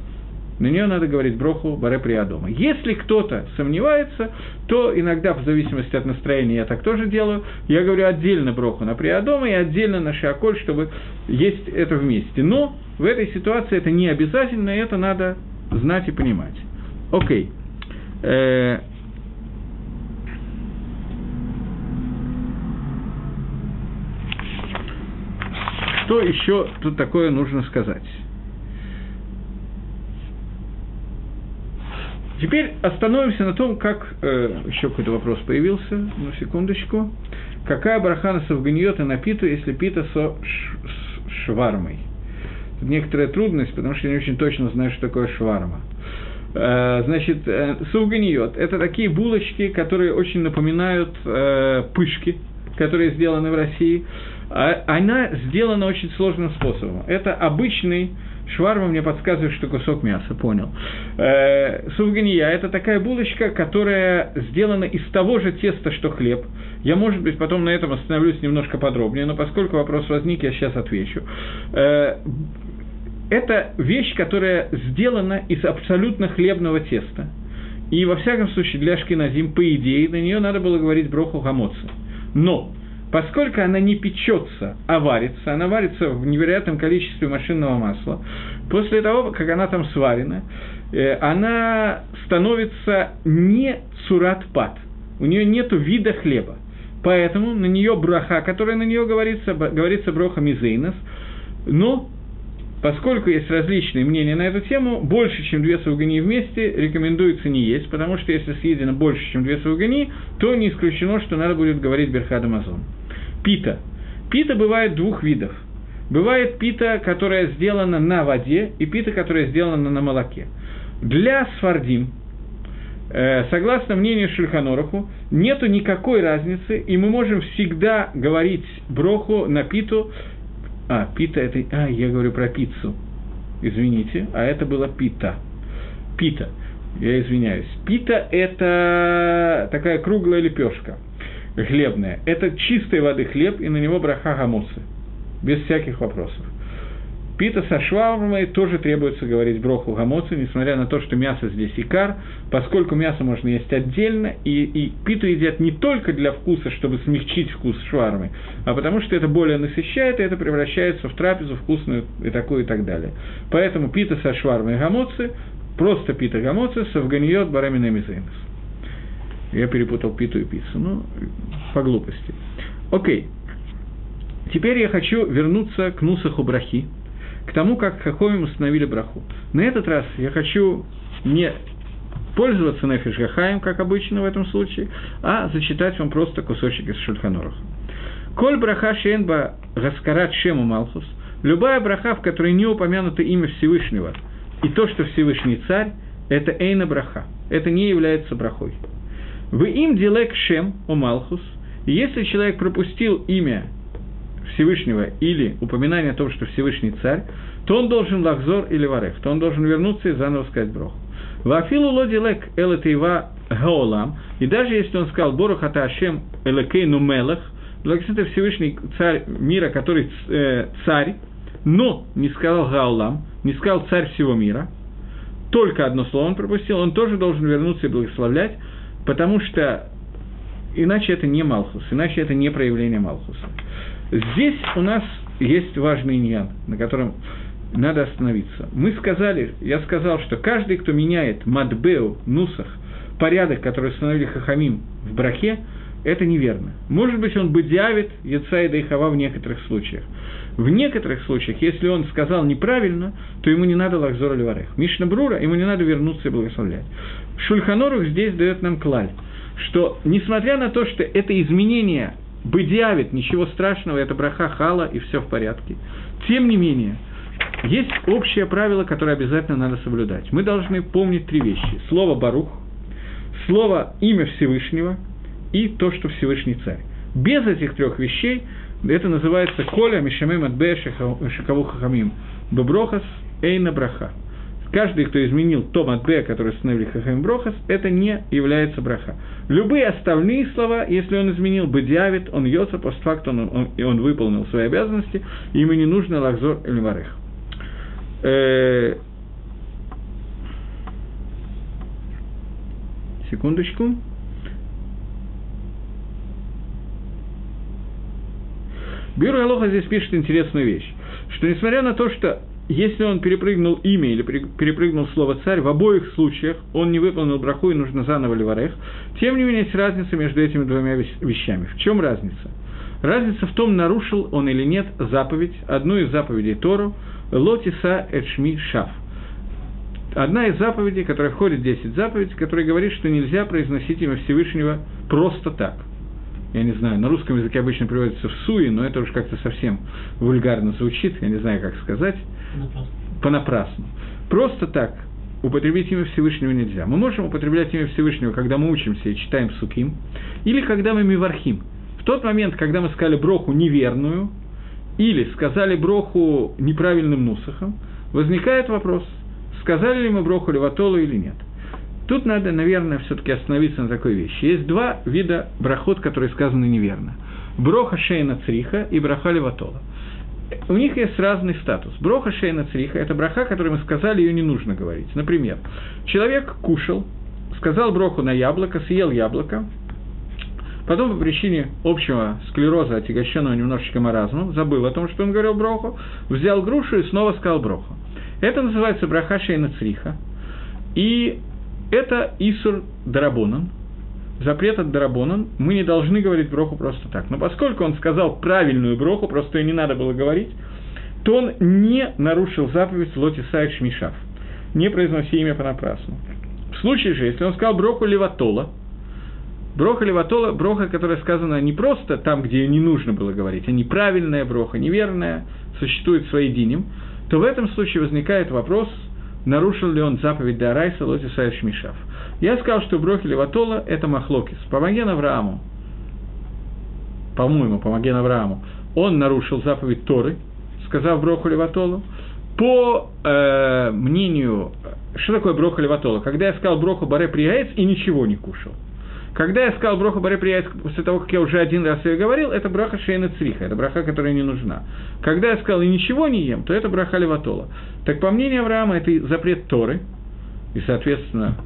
на нее надо говорить броху баре приадома. Если кто-то сомневается, то иногда, в зависимости от настроения, я так тоже делаю, я говорю отдельно броху на приадома и отдельно на шиаколь, чтобы есть это вместе. Но в этой ситуации это не обязательно, и это надо знать и понимать. Окей. Э, что еще тут такое нужно сказать? Теперь остановимся на том, как... Э, еще какой-то вопрос появился, на секундочку. Какая браха на Савганьота на питу, если пита со швармой? Тут некоторая трудность, потому что я не очень точно знаю, что такое шварма. Э, значит, э, сауганиот – это такие булочки, которые очень напоминают э, пышки, которые сделаны в России. А, она сделана очень сложным способом. Это обычный Шварма мне подсказывает, что кусок мяса, понял. Э, это такая булочка, которая сделана из того же теста, что хлеб. Я, может быть, потом на этом остановлюсь немножко подробнее, но поскольку вопрос возник, я сейчас отвечу. Э, это вещь, которая сделана из абсолютно хлебного теста. И, во всяком случае, для шкиназим, по идее, на нее надо было говорить броху гамоца. Но Поскольку она не печется, а варится, она варится в невероятном количестве машинного масла, после того, как она там сварена, э, она становится не цурат-пат, у нее нет вида хлеба. Поэтому на нее браха, которая на нее говорится, говорится броха мизейнос, но Поскольку есть различные мнения на эту тему, больше, чем две саугани вместе рекомендуется не есть, потому что если съедено больше, чем две саугани, то не исключено, что надо будет говорить Берхад Амазон. Пита. Пита бывает двух видов. Бывает пита, которая сделана на воде, и пита, которая сделана на молоке. Для сфардим, э, согласно мнению Шульханораху, нету никакой разницы, и мы можем всегда говорить броху на питу а, пита это... А, я говорю про пиццу. Извините, а это было пита. Пита. Я извиняюсь. Пита – это такая круглая лепешка хлебная. Это чистой воды хлеб, и на него браха гамусы. Без всяких вопросов. Пита со швармой тоже требуется говорить броху гамоци, несмотря на то, что мясо здесь икар, поскольку мясо можно есть отдельно, и, и питу едят не только для вкуса, чтобы смягчить вкус швармы, а потому что это более насыщает, и это превращается в трапезу вкусную и такую и так далее. Поэтому пита со швармой гамоци, просто пита гамоци, совганиот барамина мизейнес. Я перепутал питу и пиццу, ну, по глупости. Окей. Теперь я хочу вернуться к Нусаху Брахи, к тому, как Хахомим установили браху. На этот раз я хочу не пользоваться Нефиш Гахаем, как обычно в этом случае, а зачитать вам просто кусочек из Шульханораха. Коль браха шенба гаскарат шему малхус, любая браха, в которой не упомянуто имя Всевышнего, и то, что Всевышний царь, это эйна браха, это не является брахой. Вы им дилек шем о малхус, если человек пропустил имя Всевышнего или упоминание о том, что Всевышний царь, то он должен лахзор или варех, то он должен вернуться и заново сказать брох. Вафилу лодилек элетейва гаолам, и даже если он сказал Борох ата Ашем элекейну мелах, благословен Всевышний царь мира, который э, царь, но не сказал гаолам, не сказал царь всего мира, только одно слово он пропустил, он тоже должен вернуться и благословлять, потому что иначе это не Малхус, иначе это не проявление Малхуса. Здесь у нас есть важный иньян, на котором надо остановиться. Мы сказали, я сказал, что каждый, кто меняет мадбеу, нусах, порядок, который установили Хахамим в брахе, это неверно. Может быть, он бы диавит Яца и Дайхава в некоторых случаях. В некоторых случаях, если он сказал неправильно, то ему не надо лахзор или Мишна Брура, ему не надо вернуться и благословлять. Шульханорух здесь дает нам клаль, что несмотря на то, что это изменение быдиавит, ничего страшного, это браха хала, и все в порядке. Тем не менее, есть общее правило, которое обязательно надо соблюдать. Мы должны помнить три вещи. Слово «барух», слово «имя Всевышнего» и то, что Всевышний царь. Без этих трех вещей это называется «коля мишамим адбе шакаву хахамим» «беброхас эйна браха» каждый, кто изменил то матбе, который установили хахем брохас, это не является браха. Любые остальные слова, если он изменил бедиавит, он йоса, постфактум, он, он, он выполнил свои обязанности, ему не нужно лахзор или варех. Э, секундочку. Бюро Алоха здесь пишет интересную вещь, что несмотря на то, что если он перепрыгнул имя или перепрыгнул слово «царь», в обоих случаях он не выполнил браху и нужно заново ливарех, тем не менее есть разница между этими двумя вещами. В чем разница? Разница в том, нарушил он или нет заповедь, одну из заповедей Тору, «Лотиса эчми шаф». Одна из заповедей, которая входит в 10 заповедей, которая говорит, что нельзя произносить имя Всевышнего просто так – я не знаю, на русском языке обычно приводится в суе, но это уже как-то совсем вульгарно звучит, я не знаю, как сказать. Понапрасну. Понапрасну. Просто так употребить имя Всевышнего нельзя. Мы можем употреблять имя Всевышнего, когда мы учимся и читаем суким, или когда мы мивархим. В тот момент, когда мы сказали броху неверную, или сказали броху неправильным нусахом, возникает вопрос, сказали ли мы броху Леватолу или нет – Тут надо, наверное, все-таки остановиться на такой вещи. Есть два вида брахот, которые сказаны неверно. Броха шейна цриха и браха леватола. У них есть разный статус. Броха шейна цриха – это браха, которую мы сказали, ее не нужно говорить. Например, человек кушал, сказал броху на яблоко, съел яблоко, потом по причине общего склероза, отягощенного немножечко маразмом, забыл о том, что он говорил броху, взял грушу и снова сказал броху. Это называется браха шейна цриха. И это Исур Дарабонан, запрет от Дарабона, мы не должны говорить броху просто так. Но поскольку он сказал правильную броху, просто ее не надо было говорить, то он не нарушил заповедь Лоти Сайт Шмишав, не произноси имя понапрасну. В случае же, если он сказал броху Леватола, броха Леватола, броха, которая сказана не просто там, где ее не нужно было говорить, а неправильная броха, неверная, существует своей динем, то в этом случае возникает вопрос, нарушил ли он заповедь Дарайса Лоти Сайт Шмишав. Я сказал, что брохи Леватола – это Махлокис. Помоген Аврааму, по-моему, помоген Аврааму, он нарушил заповедь Торы, сказав броху Леватолу, по э, мнению, что такое броха Леватола? Когда я сказал броху Баре Прияец и ничего не кушал. Когда я сказал броху Баре Прияец после того, как я уже один раз ее говорил, это браха Шейна Цриха, это браха, которая не нужна. Когда я сказал и ничего не ем, то это браха Леватола. Так по мнению Авраама, это запрет Торы, и, соответственно,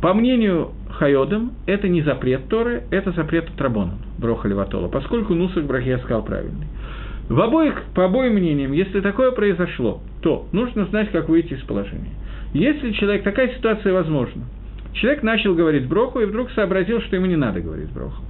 по мнению Хайодам, это не запрет Торы, это запрет Трабона, Броха Леватола, поскольку Нусах Брахи я сказал правильный. В обоих, по обоим мнениям, если такое произошло, то нужно знать, как выйти из положения. Если человек, такая ситуация возможна, человек начал говорить броху и вдруг сообразил, что ему не надо говорить броху.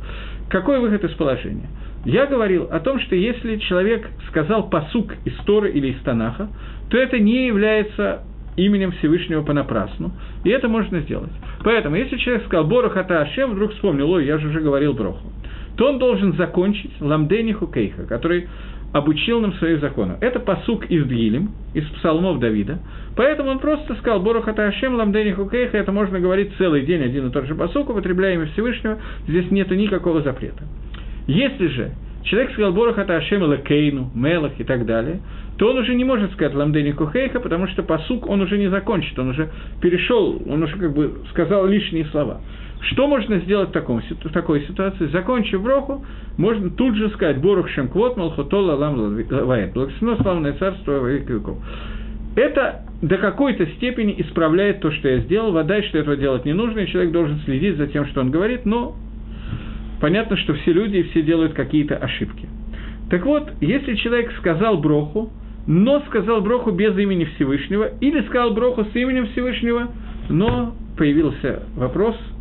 Какой выход из положения? Я говорил о том, что если человек сказал посук из Торы или из Танаха, то это не является именем Всевышнего понапрасну, и это можно сделать. Поэтому, если человек сказал «Борох ата Ашем», вдруг вспомнил, ой, я же уже говорил броху, то он должен закончить ламдени хукейха, который обучил нам своих законов. Это посук из Дгилем, из псалмов Давида. Поэтому он просто сказал Боруха Ашем Ламдени Хукейха, это можно говорить целый день, один и тот же посук, употребляя имя Всевышнего, здесь нет никакого запрета. Если же человек сказал Боруха Ашем Лекейну, Мелах и так далее, то он уже не может сказать Ламдени Кухейха, потому что посук он уже не закончит, он уже перешел, он уже как бы сказал лишние слова. Что можно сделать в, таком, в такой ситуации? Закончив броху, можно тут же сказать «Борух шемквот малхотола лам лавает». Благословено славное царство во веки веков. Это до какой-то степени исправляет то, что я сделал. Вода, что этого делать не нужно, и человек должен следить за тем, что он говорит, но понятно, что все люди и все делают какие-то ошибки. Так вот, если человек сказал броху, но сказал броху без имени Всевышнего, или сказал броху с именем Всевышнего, но появился вопрос –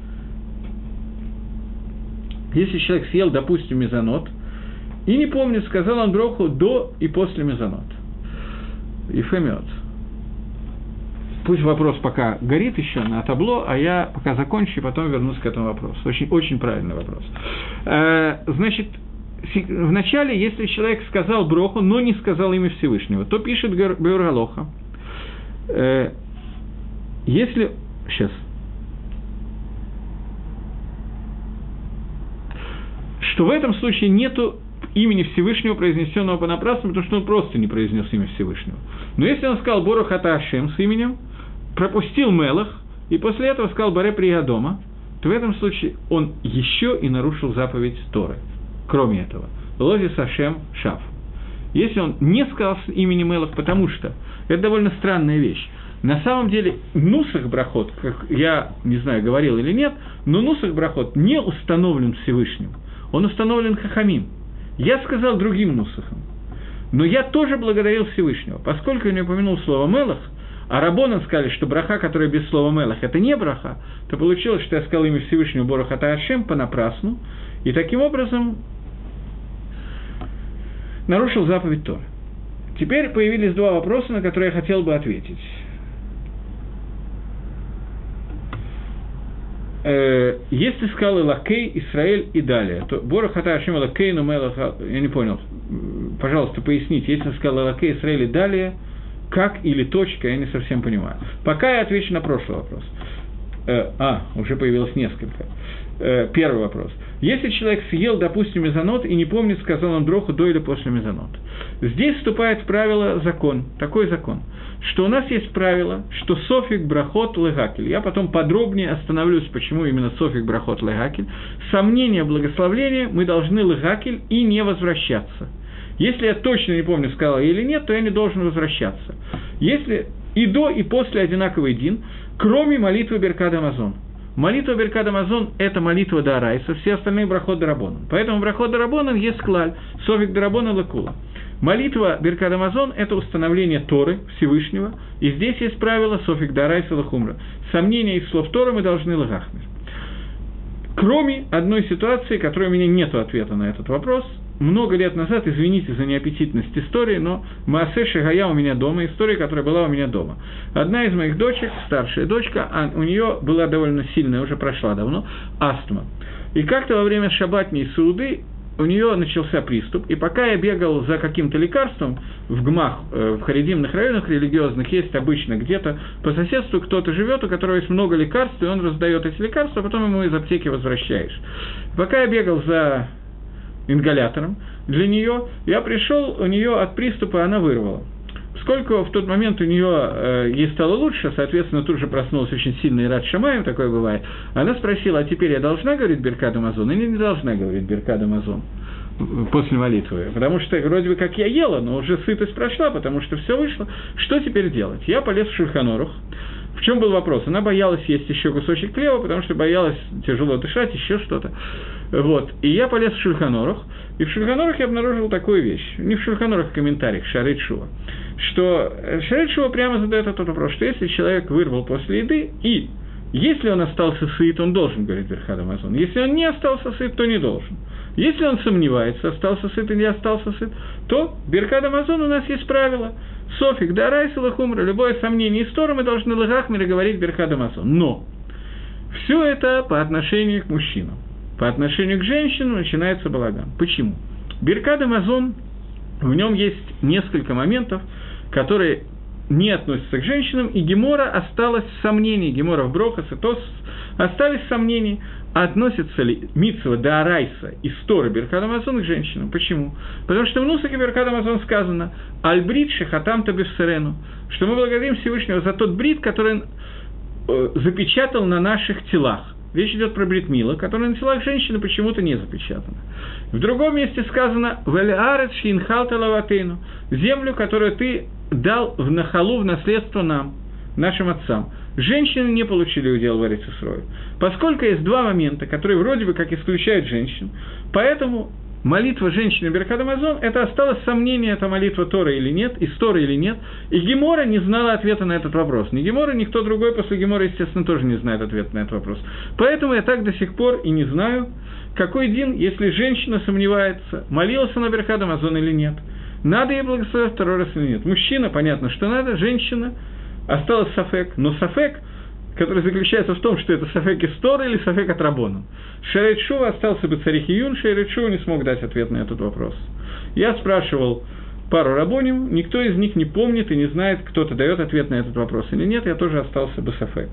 если человек съел, допустим, мезонот, и не помнит, сказал он броху до и после мезонот. И фемет. Пусть вопрос пока горит еще на табло, а я пока закончу и потом вернусь к этому вопросу. Очень, очень правильный вопрос. Э, значит, вначале, если человек сказал броху, но не сказал имя Всевышнего, то пишет Беургалоха. Э, если... Сейчас. Что в этом случае нету имени Всевышнего, произнесенного понапрасну, потому что он просто не произнес имя Всевышнего. Но если он сказал Борох Аташем с именем, пропустил Мелах, и после этого сказал Баре Приядома, то в этом случае он еще и нарушил заповедь Торы. Кроме этого, Лози Сашем Шаф. Если он не сказал имени Мелах, потому что это довольно странная вещь. На самом деле, Нусах Брахот, как я не знаю, говорил или нет, но Нусах Брахот не установлен Всевышним он установлен Хахамим. Я сказал другим Нусахам. Но я тоже благодарил Всевышнего. Поскольку я не упомянул слово «мелах», а Рабонан сказали, что браха, которая без слова «мелах», это не браха, то получилось, что я сказал имя Всевышнего Борохата Ашем понапрасну, и таким образом нарушил заповедь Торы. Теперь появились два вопроса, на которые я хотел бы ответить. Э, если скалы Лакей, Израиль и далее, то Бора Хата Ашим Лакей, но я не понял, пожалуйста, поясните, если скалы Лакей, Израиль и далее, как или точка, я не совсем понимаю. Пока я отвечу на прошлый вопрос. Э, а, уже появилось несколько. Э, первый вопрос. Если человек съел, допустим, мезонот и не помнит, сказал он дроху до или после мезонот. Здесь вступает в правило закон, такой закон, что у нас есть правило, что софик, брахот, легакель. Я потом подробнее остановлюсь, почему именно софик, брахот, легакель. Сомнение, благословление, мы должны легакель и не возвращаться. Если я точно не помню, сказал я или нет, то я не должен возвращаться. Если и до, и после одинаковый дин, кроме молитвы Беркада Амазон. Молитва Беркада Амазон – это молитва Дарайса, все остальные брахот Дарабонан. Поэтому брахот Дарабонан есть клаль, совик Дарабона Лакула. Молитва Беркад Амазон – это установление Торы Всевышнего, и здесь есть правило Софик Дарайса Лахумра. Сомнения из слов Торы мы должны лагахмир. Кроме одной ситуации, которой у меня нет ответа на этот вопрос. Много лет назад, извините за неаппетитность истории, но Маасе Шагая у меня дома, история, которая была у меня дома. Одна из моих дочек, старшая дочка, а у нее была довольно сильная, уже прошла давно, астма. И как-то во время шабатней Сауды у нее начался приступ, и пока я бегал за каким-то лекарством в ГМАХ, э, в харидимных районах религиозных, есть обычно где-то по соседству кто-то живет, у которого есть много лекарств, и он раздает эти лекарства, а потом ему из аптеки возвращаешь. Пока я бегал за ингалятором для нее, я пришел, у нее от приступа она вырвала. Поскольку в тот момент у нее э, ей стало лучше, соответственно, тут же проснулась очень сильный Рад Шамаем, такое бывает, она спросила, а теперь я должна говорить Беркад Амазон или не должна говорить Беркад Амазон после молитвы? Потому что вроде бы как я ела, но уже сытость прошла, потому что все вышло. Что теперь делать? Я полез в Шульханорух, в чем был вопрос? Она боялась есть еще кусочек хлеба, потому что боялась тяжело дышать, еще что-то. Вот. И я полез в Шульханорух, и в Шульханорах я обнаружил такую вещь. Не в Шульханорах, в комментариях, Шарит. Что э, Шарит прямо задает этот вопрос, что если человек вырвал после еды, и если он остался сыт, он должен говорить Верхад Амазон. Если он не остался сыт, то не должен. Если он сомневается, остался сыт или не остался сыт, то Беркад Амазон у нас есть правило. Софик, Дарайс, Лахумра, любое сомнение из Тора мы должны Лыгахмера говорить Беркад Амазон. Но все это по отношению к мужчинам. По отношению к женщинам начинается балаган. Почему? Беркад Амазон, в нем есть несколько моментов, которые не относятся к женщинам, и Гемора осталось сомнений, Гемора в Брохас и Тос остались сомнения, относится ли Митсова до Арайса из Торы Беркад Амазон к женщинам. Почему? Потому что в Нусаке Беркад Амазон сказано «Альбрид шахатам табевсерену», что мы благодарим Всевышнего за тот брит, который он э, запечатал на наших телах. Речь идет про бритмила, которая на телах женщины почему-то не запечатана. В другом месте сказано «Велиарец шинхалта лаватейну» – землю, которую ты дал в нахалу, в наследство нам, нашим отцам. Женщины не получили удел в Арицесрое. Поскольку есть два момента, которые вроде бы как исключают женщин, поэтому молитва женщины Беркад это осталось сомнение, это молитва Тора или нет, из Торы или нет, и Гемора не знала ответа на этот вопрос. Ни Гемора, никто другой после Гемора, естественно, тоже не знает ответа на этот вопрос. Поэтому я так до сих пор и не знаю, какой день, если женщина сомневается, молилась она Беркад или нет, надо ей благословить второй раз или нет. Мужчина, понятно, что надо, женщина, осталось сафек, но сафек – который заключается в том, что это Сафек Истора или Сафек. Шерет Шува остался бы царих Июн, Шерет Шува не смог дать ответ на этот вопрос. Я спрашивал пару рабоним, никто из них не помнит и не знает, кто-то дает ответ на этот вопрос или нет, я тоже остался бы Сафек.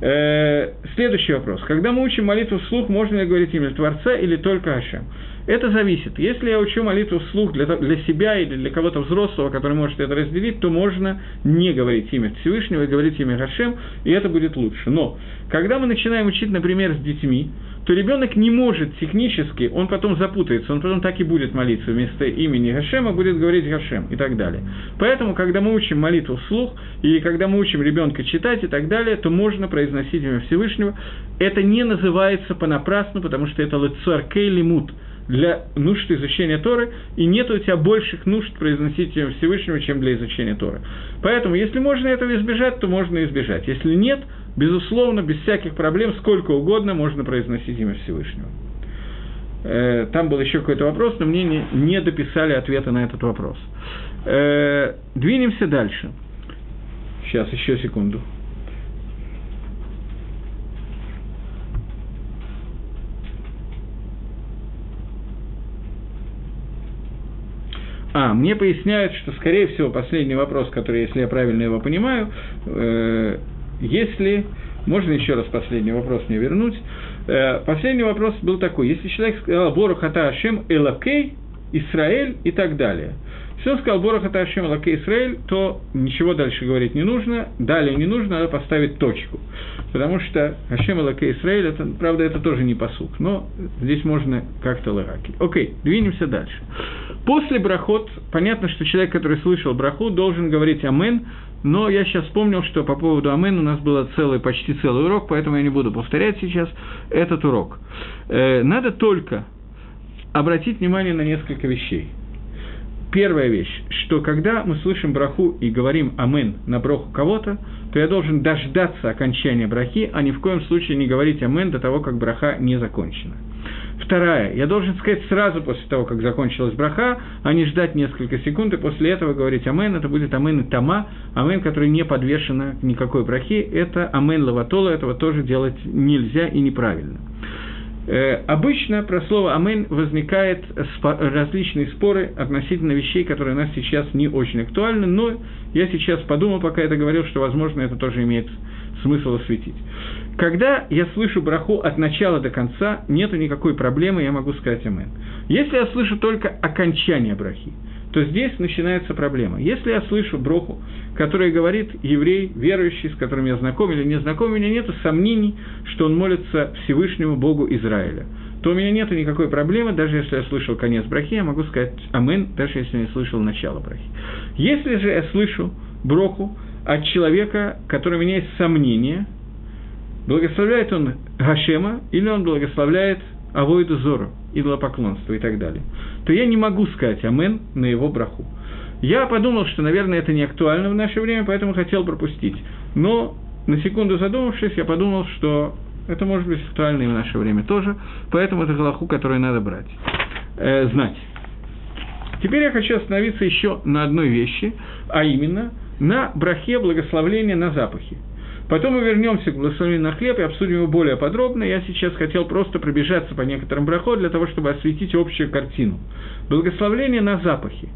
Э, следующий вопрос. Когда мы учим молитву вслух, можно ли говорить имя Творца или только Ашем? Это зависит. Если я учу молитву вслух для, для себя или для кого-то взрослого, который может это разделить, то можно не говорить имя Всевышнего и говорить имя Хашем, и это будет лучше. Но когда мы начинаем учить, например, с детьми, то ребенок не может технически, он потом запутается, он потом так и будет молиться вместо имени Гашема, будет говорить Гашем и так далее. Поэтому, когда мы учим молитву вслух, или когда мы учим ребенка читать и так далее, то можно произносить имя Всевышнего. Это не называется понапрасну, потому что это лицо лимут – для нужд изучения Торы, и нет у тебя больших нужд произносить имя Всевышнего, чем для изучения Торы. Поэтому, если можно этого избежать, то можно избежать. Если нет, безусловно, без всяких проблем, сколько угодно можно произносить имя Всевышнего. Э, там был еще какой-то вопрос, но мне не, не дописали ответа на этот вопрос. Э, двинемся дальше. Сейчас, еще секунду. А, мне поясняют, что, скорее всего, последний вопрос, который, если я правильно его понимаю, э, если... Можно еще раз последний вопрос мне вернуть? Э, последний вопрос был такой. Если человек сказал «Бору хата Ашем Элакей», Исраэль и так далее – он сказал Борах это Ашем Лаке Исраэль, то ничего дальше говорить не нужно, далее не нужно, надо поставить точку. Потому что Ашем Лаке Исраэль, это, правда, это тоже не посук, но здесь можно как-то лараки. Окей, двинемся дальше. После брахот, понятно, что человек, который слышал браху, должен говорить Амен, но я сейчас вспомнил, что по поводу Амен у нас был целый, почти целый урок, поэтому я не буду повторять сейчас этот урок. Э, надо только обратить внимание на несколько вещей – первая вещь, что когда мы слышим браху и говорим «Амен» на браху кого-то, то я должен дождаться окончания брахи, а ни в коем случае не говорить «Амен» до того, как браха не закончена. Вторая. Я должен сказать сразу после того, как закончилась браха, а не ждать несколько секунд, и после этого говорить «Амен». Это будет «Амен» и «Тама». «Амен», который не подвешено никакой брахи, это «Амен» лаватола. Этого тоже делать нельзя и неправильно. Э, обычно про слово «Амен» возникают различные споры относительно вещей, которые у нас сейчас не очень актуальны, но я сейчас подумал, пока это говорил, что, возможно, это тоже имеет смысл осветить. Когда я слышу браху от начала до конца, нет никакой проблемы, я могу сказать «Амен». Если я слышу только окончание брахи, то здесь начинается проблема. Если я слышу броху, который говорит еврей, верующий, с которым я знаком или не знаком, у меня нет сомнений, что он молится Всевышнему Богу Израиля, то у меня нет никакой проблемы, даже если я слышал конец брахи, я могу сказать «Амен», даже если не слышал начало брахи. Если же я слышу броху от человека, который у меня есть сомнения, благословляет он Гашема или он благословляет Авойду Зору, идолопоклонство и так далее, то я не могу сказать «Амен» на его браху. Я подумал, что, наверное, это не актуально в наше время, поэтому хотел пропустить. Но, на секунду задумавшись, я подумал, что это может быть актуально и в наше время тоже, поэтому это галаху, которую надо брать, э, знать. Теперь я хочу остановиться еще на одной вещи, а именно на брахе благословления на запахе. Потом мы вернемся к благословению на хлеб и обсудим его более подробно. Я сейчас хотел просто пробежаться по некоторым брахот для того, чтобы осветить общую картину. Благословление на запахе.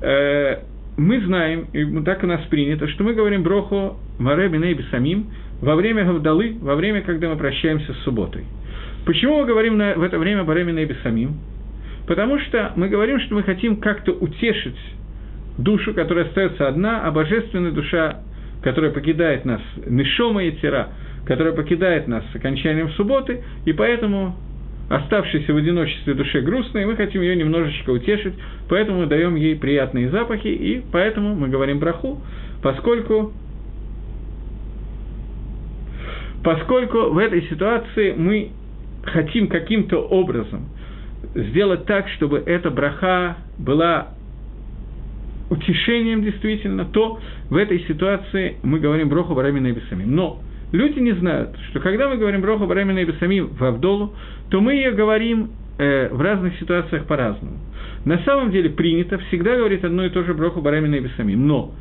Э, мы знаем, и так у нас принято, что мы говорим броху Маре Биней Самим во время Гавдалы, во время, когда мы прощаемся с субботой. Почему мы говорим на, в это время Маре Биней Самим? Потому что мы говорим, что мы хотим как-то утешить душу, которая остается одна, а божественная душа которая покидает нас, Нишома и Тира, которая покидает нас с окончанием субботы, и поэтому оставшейся в одиночестве душе грустной, мы хотим ее немножечко утешить, поэтому мы даем ей приятные запахи, и поэтому мы говорим браху, поскольку, поскольку в этой ситуации мы хотим каким-то образом сделать так, чтобы эта браха была утешением действительно, то в этой ситуации мы говорим броху барамина и. Но люди не знают, что когда мы говорим броху барамина и в Авдолу, то мы ее говорим э, в разных ситуациях по-разному. На самом деле принято всегда говорить одно и то же броху барамина и. Но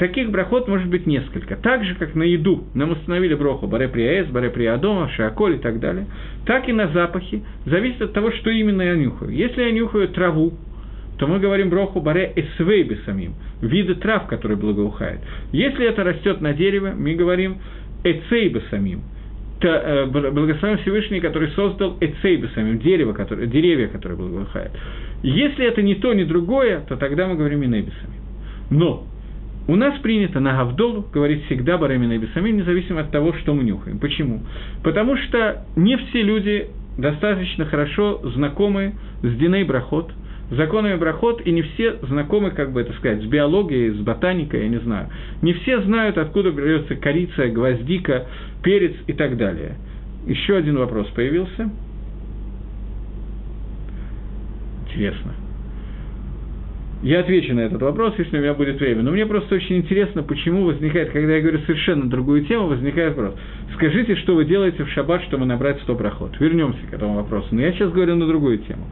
таких брахот может быть несколько. Так же, как на еду нам установили броху баре приаэс, баре приадома, шиаколь и так далее, так и на запахи, зависит от того, что именно я нюхаю. Если я нюхаю траву, то мы говорим броху баре эсвейбе самим, виды трав, которые благоухают. Если это растет на дереве, мы говорим эцейбе самим, э, благословен Всевышний, который создал эцейбе самим, дерево, которое, деревья, которые благоухают. Если это не то, ни другое, то тогда мы говорим инейбе самим. Но у нас принято на Гавдолу говорить всегда Барамина и независимо от того, что мы нюхаем. Почему? Потому что не все люди достаточно хорошо знакомы с Диней Брахот, законами брахот, и не все знакомы, как бы это сказать, с биологией, с ботаникой, я не знаю. Не все знают, откуда берется корица, гвоздика, перец и так далее. Еще один вопрос появился. Интересно. Я отвечу на этот вопрос, если у меня будет время. Но мне просто очень интересно, почему возникает, когда я говорю совершенно другую тему, возникает вопрос. Скажите, что вы делаете в шаббат, чтобы набрать 100 проход. Вернемся к этому вопросу. Но я сейчас говорю на другую тему.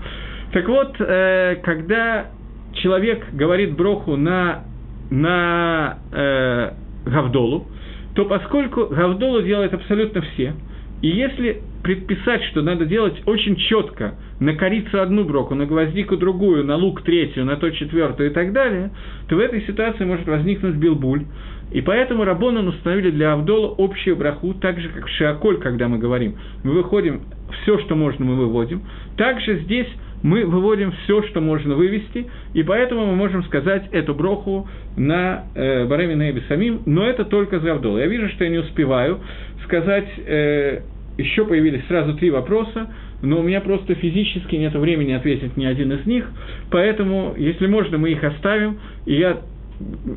Так вот, э, когда человек говорит броху на, на э, Гавдолу, то поскольку Гавдолу делают абсолютно все, и если предписать, что надо делать очень четко, на корицу одну броку, на гвоздику другую, на лук третью, на то четвертую и так далее, то в этой ситуации может возникнуть билбуль. И поэтому Рабонан установили для Авдола общую браху, так же, как в Шиаколь, когда мы говорим. Мы выходим, все, что можно, мы выводим. Также здесь мы выводим все, что можно вывести, и поэтому мы можем сказать эту броху на э, Баремина и самим, но это только за Авдол. Я вижу, что я не успеваю сказать, э, еще появились сразу три вопроса, но у меня просто физически нет времени ответить ни один из них, поэтому, если можно, мы их оставим, и я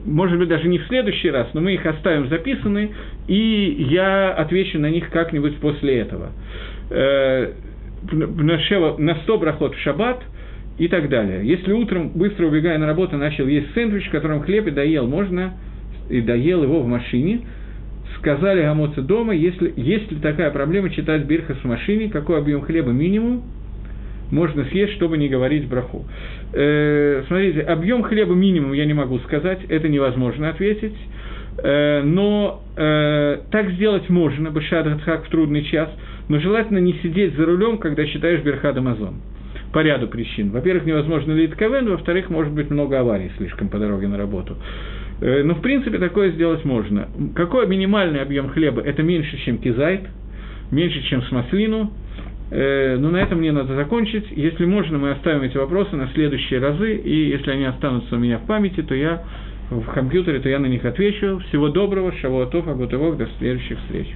может быть, даже не в следующий раз, но мы их оставим записанные, и я отвечу на них как-нибудь после этого. На 100 брахот в шаббат, и так далее. Если утром, быстро убегая на работу, начал есть сэндвич, в котором хлеб и доел, можно, и доел его в машине, сказали Гамоцы дома, если, есть ли такая проблема читать Бирхас в машине, какой объем хлеба минимум, можно съесть, чтобы не говорить браху. Э, смотрите, объем хлеба минимум я не могу сказать, это невозможно ответить. Э, но э, так сделать можно, Башад Хак в трудный час, но желательно не сидеть за рулем, когда читаешь Берхад Амазон. По ряду причин. Во-первых, невозможно лить КВН, во-вторых, может быть много аварий слишком по дороге на работу. Э, но, в принципе, такое сделать можно. Какой минимальный объем хлеба? Это меньше, чем кизайт, меньше, чем с маслину. Э, но на этом мне надо закончить. Если можно, мы оставим эти вопросы на следующие разы, и если они останутся у меня в памяти, то я в компьютере, то я на них отвечу. Всего доброго, шавуатов, агутывок, до следующих встреч.